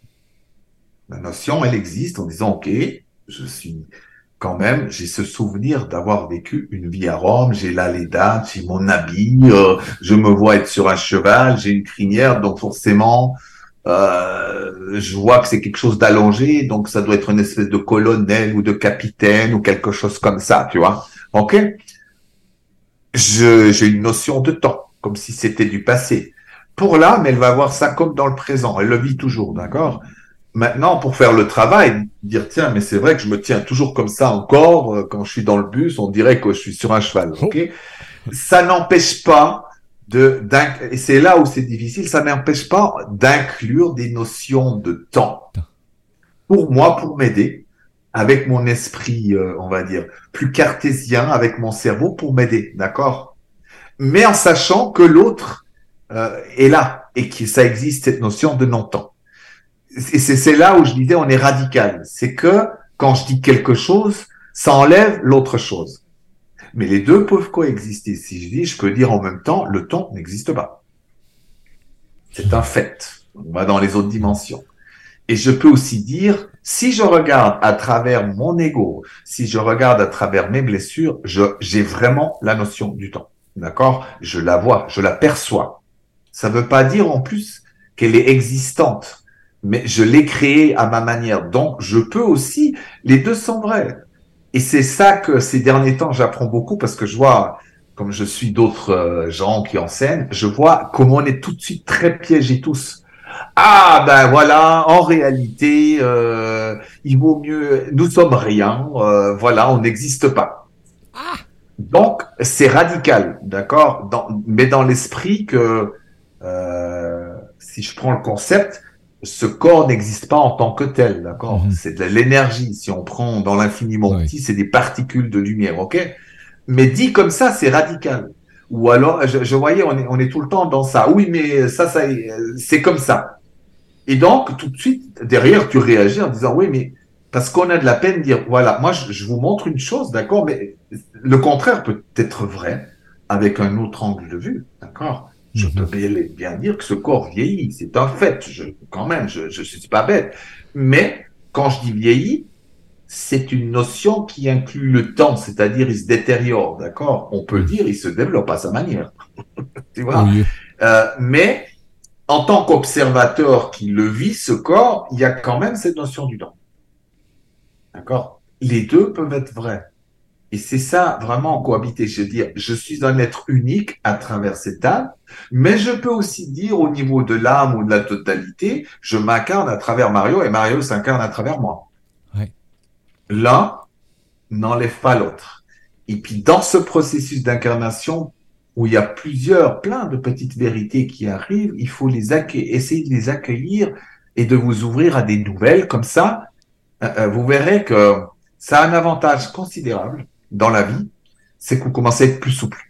La notion, elle existe en disant, ok, je suis quand même, j'ai ce souvenir d'avoir vécu une vie à Rome, j'ai là les dates, j'ai mon habit, euh, je me vois être sur un cheval, j'ai une crinière, donc forcément, euh, je vois que c'est quelque chose d'allongé, donc ça doit être une espèce de colonel ou de capitaine ou quelque chose comme ça, tu vois. Ok? J'ai une notion de temps. comme si c'était du passé. Pour l'âme, elle va voir ça comme dans le présent. Elle le vit toujours, d'accord? Maintenant, pour faire le travail, dire tiens, mais c'est vrai que je me tiens toujours comme ça encore euh, quand je suis dans le bus, on dirait que je suis sur un cheval. Ok, ça n'empêche pas de et c'est là où c'est difficile, ça n'empêche pas d'inclure des notions de temps. Pour moi, pour m'aider, avec mon esprit, euh, on va dire, plus cartésien, avec mon cerveau, pour m'aider, d'accord? Mais en sachant que l'autre euh, est là et que ça existe cette notion de non-temps et c'est là où je disais on est radical. C'est que quand je dis quelque chose, ça enlève l'autre chose. Mais les deux peuvent coexister. Si je dis, je peux dire en même temps, le temps n'existe pas. C'est un fait. On va dans les autres dimensions. Et je peux aussi dire, si je regarde à travers mon ego, si je regarde à travers mes blessures, j'ai vraiment la notion du temps. D'accord? Je la vois, je la perçois. Ça ne veut pas dire en plus qu'elle est existante mais je l'ai créé à ma manière. Donc, je peux aussi, les deux sont vrais. Et c'est ça que ces derniers temps, j'apprends beaucoup parce que je vois, comme je suis d'autres euh, gens qui enseignent, je vois comment on est tout de suite très piégés tous. Ah ben voilà, en réalité, euh, il vaut mieux, nous sommes rien, euh, voilà, on n'existe pas. Ah. Donc c'est radical, d'accord, mais dans l'esprit que si je prends le concept, ce corps n'existe pas en tant que tel, d'accord mhm. C'est de l'énergie. Si on prend dans l'infiniment petit, c'est des particules de lumière, ok Mais dit comme ça, c'est radical. Ou alors, je, voyais, on est, on est tout le temps dans ça. Oui, mais ça, ça, c'est comme ça. Et donc, tout de suite, derrière, tu réagis en disant, oui, mais parce qu'on a de la peine de dire, voilà, moi, je, je vous montre une chose, d'accord, mais le contraire peut être vrai avec un autre angle de vue, d'accord je peux mhm. bien dire que ce corps vieillit, c'est un fait. Je, quand même, je ne suis pas bête. Mais quand je dis vieillit, c'est une notion qui inclut le temps, c'est-à-dire il se détériore, d'accord? On peut dire il se développe à sa manière, tu vois? Euh, Mais en tant qu'observateur qui le vit, ce corps, il y a quand même cette notion du temps, d'accord? Les deux peuvent être vrais. Et c'est ça vraiment cohabiter. Je veux dire, je suis un être unique à travers cette âme, mais je peux aussi dire au niveau de l'âme ou de la totalité, je m'incarne à travers Mario et Mario s'incarne à travers moi. L'un n'enlève pas l'autre. Et puis dans ce processus d'incarnation où il y a plusieurs, plein de petites vérités qui arrivent, il faut les accueillir, essayer de les accueillir et de vous ouvrir à des nouvelles. Comme ça, euh, euh, vous verrez que ça a un avantage considérable dans la vie, c'est que vous commencez à être plus souple.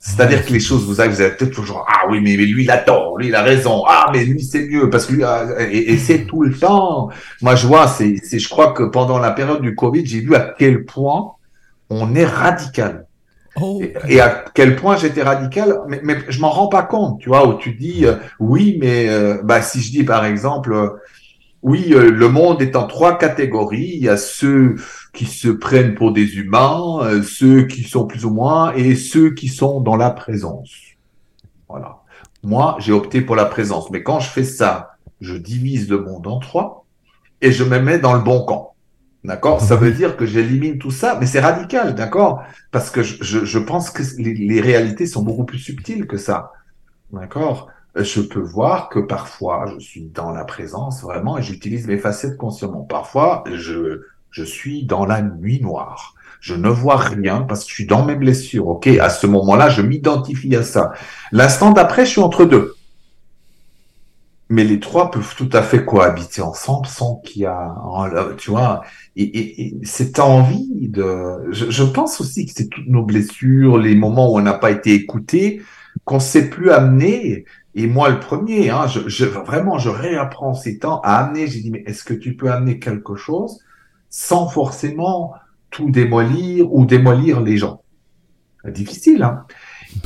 C'est-à-dire que les choses, vous avez, vous êtes peut-être toujours, ah oui, mais, lui, il a tort, lui, il a raison, ah, mais lui, c'est mieux, parce que lui, et, c'est tout le temps. Moi, je vois, c'est, c'est, je crois que pendant la période du Covid, j'ai vu à quel point on est radical. Oh. Et, à quel point j'étais radical, mais, mais je m'en rends pas compte, tu vois, où tu dis, euh, oui, mais, euh, bah, si je dis, par exemple, oui, euh, le monde est en trois catégories. Il y a ceux qui se prennent pour des humains, euh, ceux qui sont plus ou moins, et ceux qui sont dans la présence. Voilà. Moi, j'ai opté pour la présence. Mais quand je fais ça, je divise le monde en trois et je me mets dans le bon camp. D'accord? Ça veut dire que j'élimine tout ça, mais c'est radical, d'accord? Parce que je, pense que les, les réalités sont beaucoup plus subtiles que ça. D'accord? Je peux voir que parfois je suis dans la présence vraiment et j'utilise mes facettes consciemment. Parfois, je, je suis dans la nuit noire. Je ne vois rien parce que je suis dans mes blessures. Ok, à ce moment-là, je m'identifie à ça. L'instant d'après, je suis entre deux. Mais les trois peuvent tout à fait cohabiter ensemble sans qu'il y a, tu vois, et, et, cette envie de, je, pense aussi que c'est toutes nos blessures, les moments où on n'a pas été écouté, qu'on sait plus amener et moi, le premier, hein, je, je, vraiment, je réapprends ces temps à amener. J'ai dit, mais est-ce que tu peux amener quelque chose? Sans forcément tout démolir ou démolir les gens Difficile, hein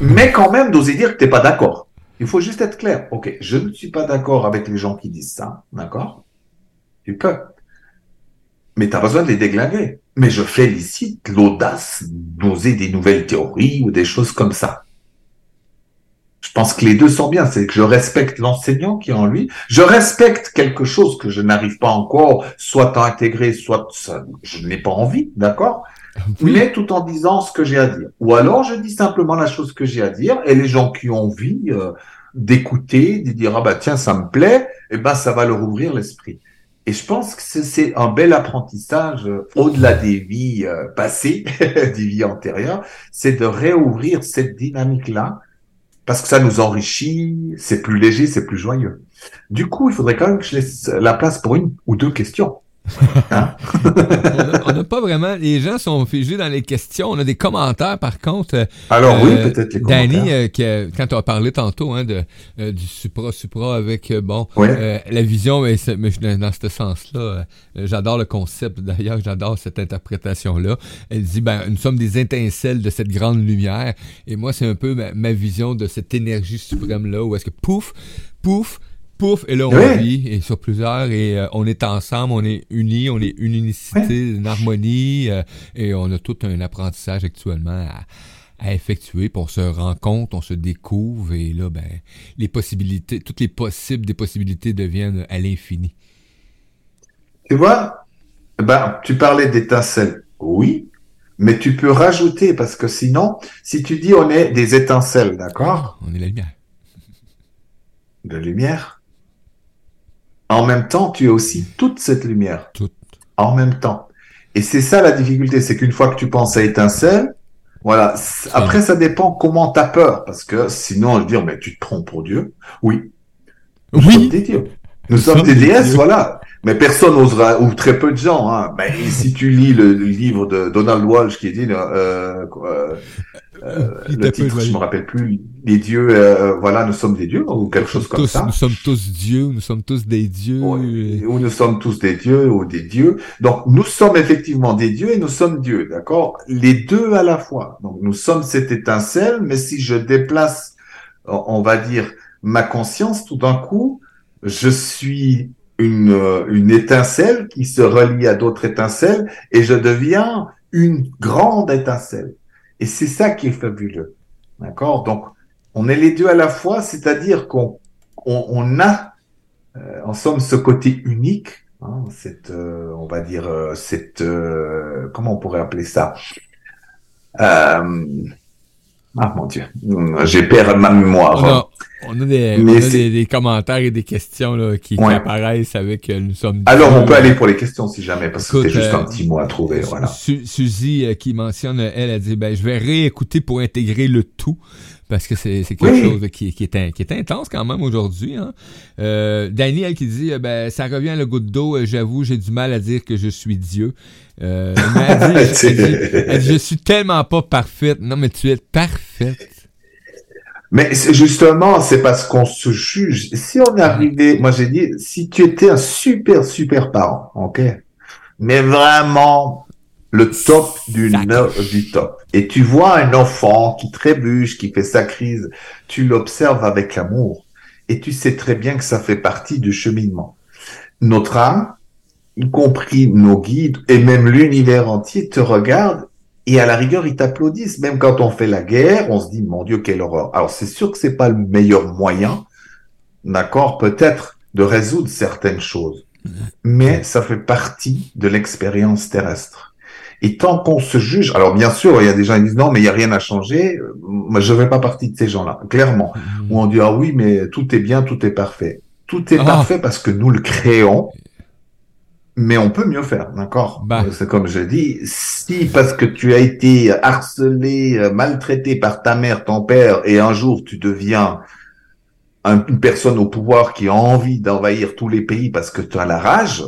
Mais quand même, d'oser dire que tu n'es pas d'accord. Il faut juste être clair. Ok, je ne suis pas d'accord avec les gens qui disent ça, d'accord? Tu peux. Mais tu as besoin de les déglinguer. Mais je félicite l'audace d'oser des nouvelles théories ou des choses comme ça. Je pense que les deux sont bien. C'est que je respecte l'enseignant qui est en lui. Je respecte quelque chose que je n'arrive pas encore, soit à intégrer, soit je n'ai pas envie, d'accord? Mais tout en disant ce que j'ai à dire. Ou alors je dis simplement la chose que j'ai à dire et les gens qui ont envie euh, d'écouter, de dire ah bah tiens ça me plaît, et eh ben ça va leur ouvrir l'esprit. Et je pense que c'est un bel apprentissage euh, au-delà des vies euh, passées, des vies antérieures, c'est de réouvrir cette dynamique-là parce que ça nous enrichit, c'est plus léger, c'est plus joyeux. Du coup, il faudrait quand même que je laisse la place pour une ou deux questions. Hein? on n'a pas vraiment. Les gens sont figés dans les questions. On a des commentaires, par contre. Euh, Alors oui, euh, peut-être les commentaires. Danny, euh, quand tu as parlé tantôt hein, de, du supra-supra avec bon la vision, mais, mais dans ce sens-là, j'adore le concept. D'ailleurs, j'adore cette interprétation-là. Elle dit, ben, nous sommes des étincelles de cette grande lumière. Et moi, c'est un peu ma, ma vision de cette énergie suprême-là, où est-ce que pouf, pouf, pouf, et là, on vit, et sur plusieurs, et euh, on est ensemble, on est unis, on est une unicité, une harmonie, euh, et on a tout un apprentissage actuellement à, effectuer, puis on se rend compte, on se découvre, et là, ben, les possibilités, toutes les possibles des possibilités deviennent à l'infini. Tu vois, ben, tu parlais d'étincelles, oui, mais tu peux rajouter, parce que sinon, si tu dis on est des étincelles, d'accord? On est la lumière. De lumière en même temps, tu es aussi toute cette lumière. Toute. En même temps. Et c'est ça la difficulté, c'est qu'une fois que tu penses à étincelle, voilà. Après, ça dépend comment tu as peur, parce que sinon, je veux dire, mais tu te trompes pour Dieu. Oui. Nous oui. sommes des dieux. Nous, sommes, des déesses, voilà. Mais personne n'osera, ou très peu de gens. Hein. Ben, si tu lis le, livre de Donald Walsh qui dit euh, euh, euh, le titre, je me rappelle plus, les dieux, euh, voilà, nous sommes des dieux ou quelque chose comme ça. Nous sommes tous dieux, nous sommes tous des dieux. Ou nous sommes tous des dieux ou des dieux. Donc nous sommes effectivement des dieux et nous sommes dieux, d'accord? Les deux à la fois. Donc nous sommes cette étincelle, mais si je déplace, on va dire, ma conscience, tout d'un coup, je suis une, euh, une étincelle qui se relie à d'autres étincelles et je deviens une grande étincelle. Et c'est ça qui est fabuleux. D'accord? Donc, on est les deux à la fois, c'est-à-dire qu'on on, a, euh, en somme, ce côté unique, hein, cette, euh, on va dire, cette, comment on pourrait appeler ça? Ah mon Dieu, j'ai perdu ma mémoire. On a des, commentaires et des questions là, qui, apparaissent avec euh, nous sommes. Alors on peut aller pour les questions si jamais parce que c'est juste un euh, petit mot à trouver. Voilà. Suzy euh, qui mentionne, elle a dit ben je vais réécouter pour intégrer le tout parce que c'est quelque chose qui, qui, est, qui est intense quand même aujourd'hui. Hein. Daniel qui dit ben ça revient à le goutte d'eau. J'avoue j'ai du mal à dire que je suis Dieu. elle, dit, elle dit je suis tellement pas parfaite. Non mais tu es parfaite. Mais justement, c'est parce qu'on se juge. Si on est arrivé, moi j'ai dit, si tu étais un super, super parent, ok, mais vraiment le top du, du top, et tu vois un enfant qui trébuche, qui fait sa crise, tu l'observes avec amour, et tu sais très bien que ça fait partie du cheminement. Notre âme, y compris nos guides, et même l'univers entier, te regarde et à la rigueur, ils t'applaudissent. Même quand on fait la guerre, on se dit, mon Dieu, quelle horreur. Alors, c'est sûr que c'est pas le meilleur moyen, d'accord, peut-être de résoudre certaines choses. Mais ça fait partie de l'expérience terrestre. Et tant qu'on se juge, alors bien sûr, il y a des gens qui disent non, mais il n'y a rien à changer. Je ne fais pas partie de ces gens-là, clairement. Où on dit ah oui, mais tout est bien, tout est parfait. Tout est ah. parfait parce que nous le créons mais on peut mieux faire, d'accord? Bah. C'est comme je dis, si parce que tu as été harcelé, euh, maltraité par ta mère, ton père, et un jour tu deviens une personne au pouvoir qui a envie d'envahir tous les pays parce que tu as la rage,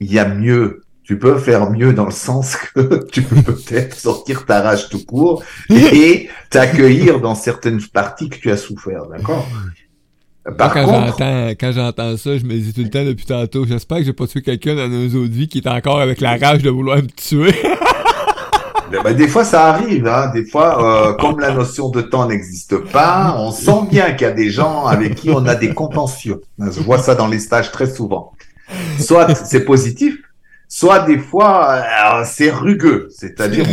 il y a mieux. Tu peux faire mieux dans le sens que tu peux peut-être sortir ta rage tout court et t'accueillir dans certaines parties que tu as souffert, d'accord? Par quand j'entends quand j'entends ça, je me dis tout le temps depuis tantôt, j'espère que j'ai pas tué quelqu'un dans nos autres vies qui est encore avec la rage de vouloir me tuer. Ben, ben, des fois, ça arrive. Hein. Des fois, euh, comme la notion de temps n'existe pas, on sent bien qu'il y a des gens avec qui on a des contentieux. Je vois ça dans les stages très souvent. Soit c'est positif, soit des fois euh, c'est rugueux. C'est-à-dire,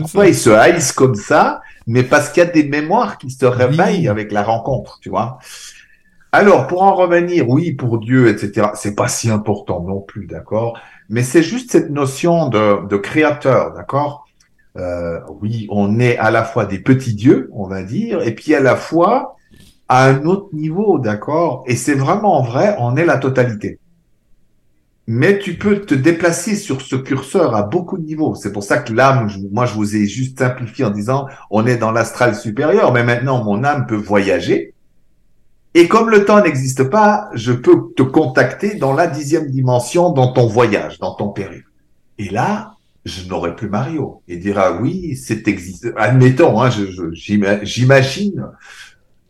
pourquoi ils se haïssent comme ça, mais parce qu'il y a des mémoires qui se réveillent avec la rencontre, tu vois. Alors, pour en revenir, oui, pour Dieu, etc., c'est pas si important non plus, d'accord? Mais c'est juste cette notion de, de créateur, d'accord? Euh, oui, on est à la fois des petits dieux, on va dire, et puis à la fois à un autre niveau, d'accord? Et c'est vraiment vrai, on est la totalité. Mais tu peux te déplacer sur ce curseur à beaucoup de niveaux. C'est pour ça que l'âme, moi je vous ai juste simplifié en disant on est dans l'astral supérieur, mais maintenant mon âme peut voyager. Et comme le temps n'existe pas, je peux te contacter dans la dixième dimension, dans ton voyage, dans ton périple. Et là, je n'aurai plus Mario. Et dira oui, c'est existe. Admettons, hein, j'imagine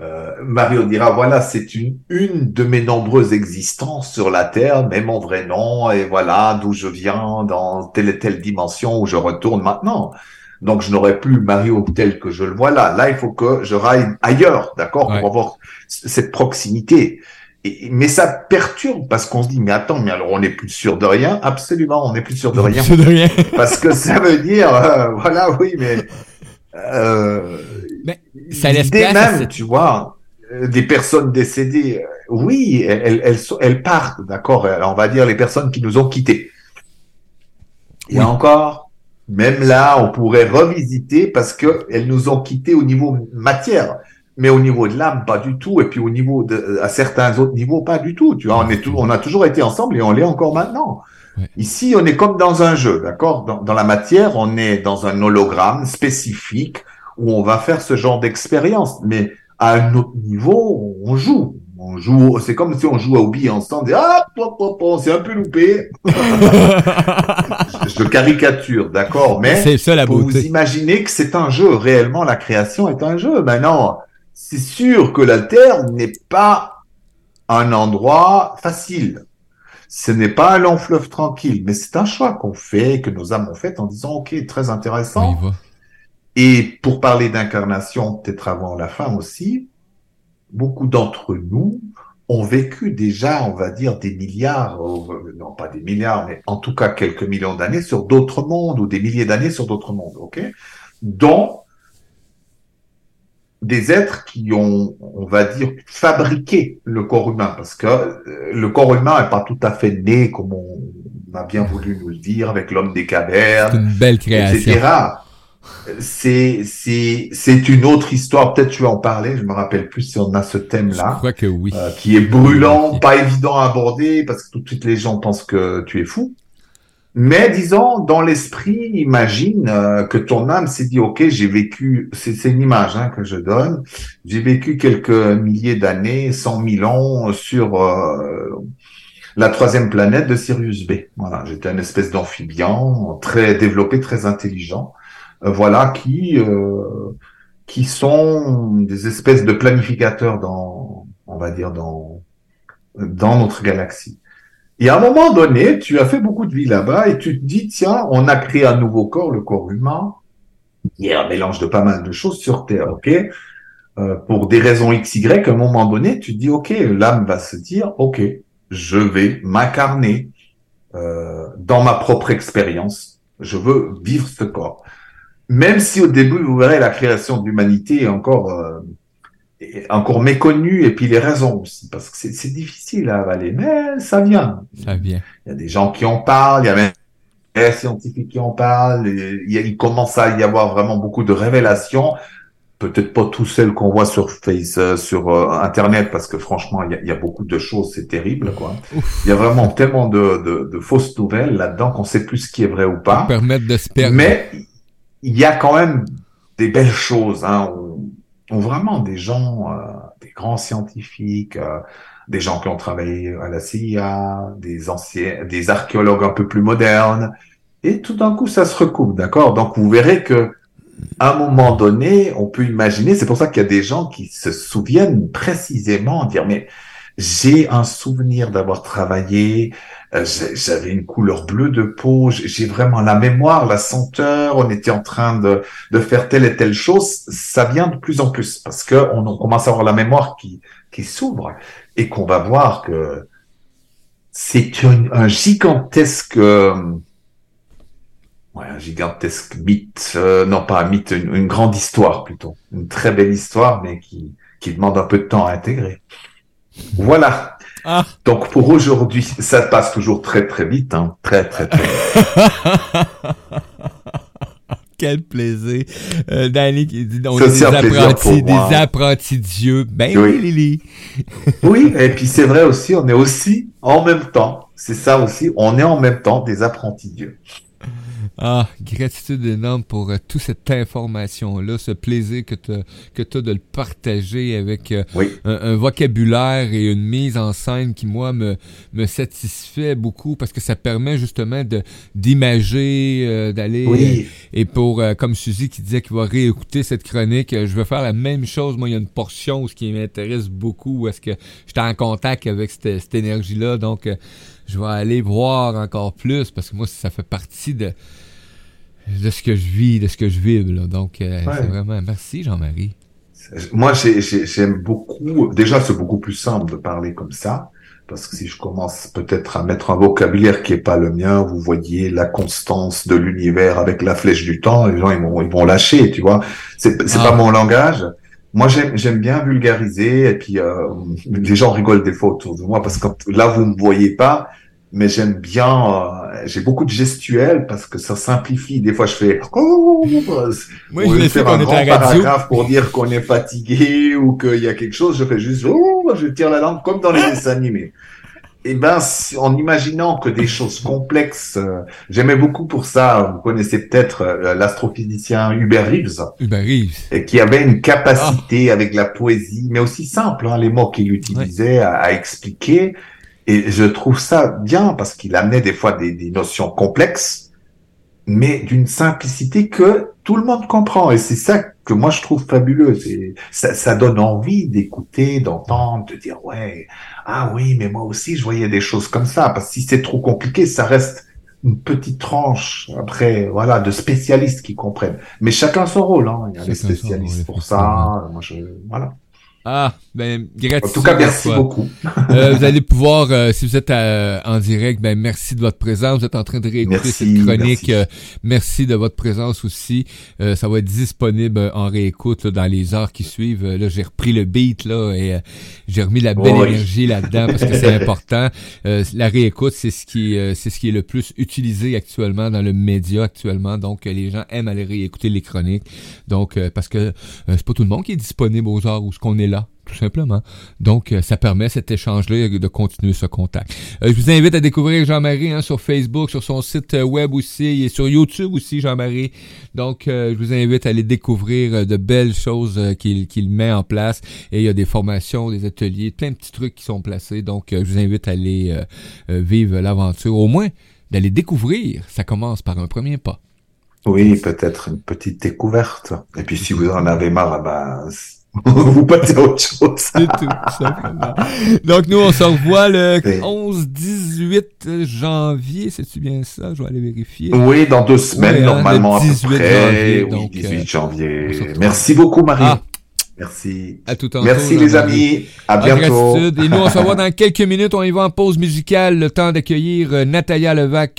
euh, Mario dira voilà, c'est une, une de mes nombreuses existences sur la Terre, mais mon vrai nom, et voilà d'où je viens dans telle et telle dimension où je retourne maintenant. Donc je n'aurai plus Mario tel que je le vois là. Là, il faut que je raille ailleurs, d'accord, pour avoir cette proximité. Et, mais ça perturbe parce qu'on se dit mais attends mais alors on n'est plus sûr de rien absolument on n'est plus sûr de rien, de rien. parce que ça veut dire euh, voilà oui mais euh, mais ça laisse place même, tu vois, euh, des personnes décédées, euh, oui, elles, elles, elles partent, d'accord On va dire les personnes qui nous ont quittés. Et encore, même là, on pourrait revisiter parce que elles nous ont quittés au niveau matière, mais au niveau de l'âme, pas du tout. Et puis au niveau de, à certains autres niveaux, pas du tout. Tu vois, on est tout, on a toujours été ensemble et on l'est encore maintenant. Ici, on est comme dans un jeu, d'accord? Dans, dans la matière, on est dans un hologramme spécifique où on va faire ce genre d'expérience. Mais à un autre niveau, on joue. On joue, c'est comme si on jouait au billes ensemble. Et, ah, on s'est un peu loupé. je, caricature, d'accord, mais c'est ça la beauté. vous imaginez que c'est un jeu. Réellement, la création est un jeu. Maintenant, c'est sûr que la Terre n'est pas un endroit facile. Ce n'est pas un long fleuve tranquille, mais c'est un choix qu'on fait, que nos âmes ont fait en disant, OK, très intéressant. Et pour parler d'incarnation, peut-être avant la fin aussi, beaucoup d'entre nous ont vécu déjà, on va dire, des milliards, euh, non pas des milliards, mais en tout cas quelques millions d'années sur d'autres mondes ou des milliers d'années sur d'autres mondes, ok? Dont des êtres qui ont, on va dire, fabriqué le corps humain, parce que euh, le corps humain n'est pas tout à fait né comme on a bien voulu nous le dire avec l'homme des cavernes, une belle création. etc c'est c'est c'est une autre histoire. Peut-être tu vas en parler. Je me rappelle plus si on a ce thème-là. Je crois que oui. Euh, qui est brûlant, pas évident à aborder parce que tout de suite les gens pensent que tu es fou. Mais disons, dans l'esprit, imagine euh, que ton âme s'est dit, ok, j'ai vécu, c'est une image hein, que je donne, j'ai vécu quelques milliers d'années, cent mille ans sur euh, la troisième planète de Sirius B. Voilà, j'étais une espèce d'amphibien, très développé, très intelligent. Euh, voilà, qui euh, qui sont des espèces de planificateurs dans, on va dire dans dans notre galaxie. Et à un moment donné, tu as fait beaucoup de vie là-bas et tu te dis tiens, on a créé un nouveau corps, le corps humain. Il y a un mélange de pas mal de choses sur Terre, ok? Euh, Pour des raisons x, y, à un moment donné, tu te dis ok, l'âme va se dire ok, je vais m'incarner euh, dans ma propre expérience. Je veux vivre ce corps. Même si au début, vous verrez, la création de l'humanité est encore, euh, encore méconnue, et puis les raisons aussi, parce que c'est difficile à avaler, mais ça vient. Ça vient. Il y a des gens qui en parlent, il y a même des scientifiques qui en parlent, il, y a, il commence à y avoir vraiment beaucoup de révélations, peut-être pas tout celles qu'on voit sur Face, euh, sur euh, Internet, parce que franchement, il y, a, il y, a, beaucoup de choses, c'est terrible, quoi. Il y a vraiment tellement de, de, de fausses nouvelles là-dedans qu'on sait plus ce qui est vrai ou pas. Permettre de se perdre. Mais il y a quand même des belles choses. Hein, on, vraiment des gens, euh, des grands scientifiques, euh, des gens qui ont travaillé à la CIA, des anciens, des archéologues un peu plus modernes, et tout d'un coup ça se recoupe, d'accord? Donc vous verrez que à un moment donné, on peut imaginer, c'est pour ça qu'il y a des gens qui se souviennent précisément, dire mais j'ai un souvenir d'avoir travaillé euh, j'avais une couleur bleue de peau, j'ai vraiment la mémoire, la senteur, on était en train de, faire telle et telle chose, ça vient de plus en plus parce que on, commence à avoir la mémoire qui, s'ouvre et qu'on va voir que c'est un gigantesque ouais, un gigantesque mythe, euh, non pas un mythe, une, grande histoire plutôt, une très belle histoire, mais qui demande un peu de temps à intégrer. Voilà. Ah. Donc pour aujourd'hui, ça passe toujours très très vite, hein. très très très. Quel plaisir. Euh, Danny qui dit on est des apprentis, des apprentis Dieu. Ben oui, Lily. oui, et puis c'est vrai aussi, on est aussi en même temps, c'est ça aussi, on est en même temps des apprentis Dieu. Ah, gratitude énorme pour euh, toute cette information-là, ce plaisir que tu que as de le partager avec euh, un, vocabulaire et une mise en scène qui, moi, me, me satisfait beaucoup parce que ça permet justement de d'imager, euh, d'aller... Et, pour, comme Suzy qui disait qu'il va réécouter cette chronique, je vais faire la même chose. Moi, il y a une portion ce qui m'intéresse beaucoup, où est-ce que j'étais en contact avec cette, cette énergie-là, donc je vais aller voir encore plus parce que moi, ça fait partie de de ce que je vis, de ce que je vibre. Donc, euh, c'est vraiment... Merci, Jean-Marie. Moi, j'aime beaucoup... Déjà, c'est beaucoup plus simple de parler comme ça. Parce que si je commence peut-être à mettre un vocabulaire qui est pas le mien, vous voyez la constance de l'univers avec la flèche du temps, les gens ils vont ils vont lâcher, tu vois. C'est c'est pas ah. mon langage. Moi j'aime bien vulgariser et puis euh, les gens rigolent des fois autour de moi parce que là vous me voyez pas, mais j'aime bien, euh, j'ai beaucoup de gestuels parce que ça simplifie. Des fois, je fais oh, Moi, je vais faire un grand paragraphe pour dire qu'on est fatigué ou qu'il y a quelque chose. Je fais juste oh, je tire la langue comme dans les dessins animés. Et eh ben, en imaginant que des choses complexes, euh, j'aimais beaucoup pour ça. Vous connaissez peut-être euh, l'astrophysicien Hubert Reeves. Hubert Reeves. Et qui avait une capacité avec la poésie, mais aussi simple, hein, les mots qu'il utilisait à, à expliquer. Et je trouve ça bien parce qu'il amenait des fois des, des notions complexes, mais d'une simplicité que tout le monde comprend. Et c'est ça que moi je trouve fabuleux. Ça, ça donne envie d'écouter, d'entendre, de dire ouais, ah oui, mais moi aussi je voyais des choses comme ça. Parce que si c'est trop compliqué, ça reste une petite tranche après voilà de spécialistes qui comprennent. Mais chacun son rôle. Hein. Il y a des spécialistes pour ça. Moi je voilà. Ah, ben, gratitude. En tout cas, merci beaucoup. euh, vous allez pouvoir, euh, si vous êtes euh, en direct, ben, merci de votre présence. Vous êtes en train de réécouter cette chronique. Euh, merci. de votre présence aussi. ça va être disponible en réécoute dans les heures qui suivent. là, j'ai repris le beat, là, et j'ai remis la belle énergie là-dedans parce que c'est important. la réécoute, c'est ce qui, c'est ce qui est le plus utilisé actuellement dans le média actuellement. Donc, les gens aiment aller réécouter les chroniques. Donc, parce que c'est pas tout le monde qui est disponible aux heures où ce qu'on est là tout simplement. Donc, euh, ça permet cet échange-là de continuer ce contact. Euh, je vous invite à découvrir Jean-Marie hein, sur Facebook, sur son site euh, web aussi, et sur YouTube aussi, Jean-Marie. Donc, je vous invite à aller découvrir de belles choses qu'il met en place. Et il y a des formations, des ateliers, plein de petits trucs qui sont placés. Donc, je vous invite à aller vivre l'aventure. Au moins, d'aller découvrir, ça commence par un premier pas. Oui, peut-être une petite découverte. Et puis, si vous en avez marre, ben, vous passez à autre chose. C'est tout, simplement. Donc, nous, on se revoit le 11-18 janvier. C'est-tu bien ça? Je vais aller vérifier. Oui, dans deux semaines, hein, normalement, 18 à peu près. Janvier, oui, 18 euh, janvier. Merci beaucoup, Marie. Ah. Merci. À tout Merci les amis. À bientôt. Et nous, on se revoit dans quelques minutes. On y va en pause musicale. Le temps d'accueillir euh, Natalia Levac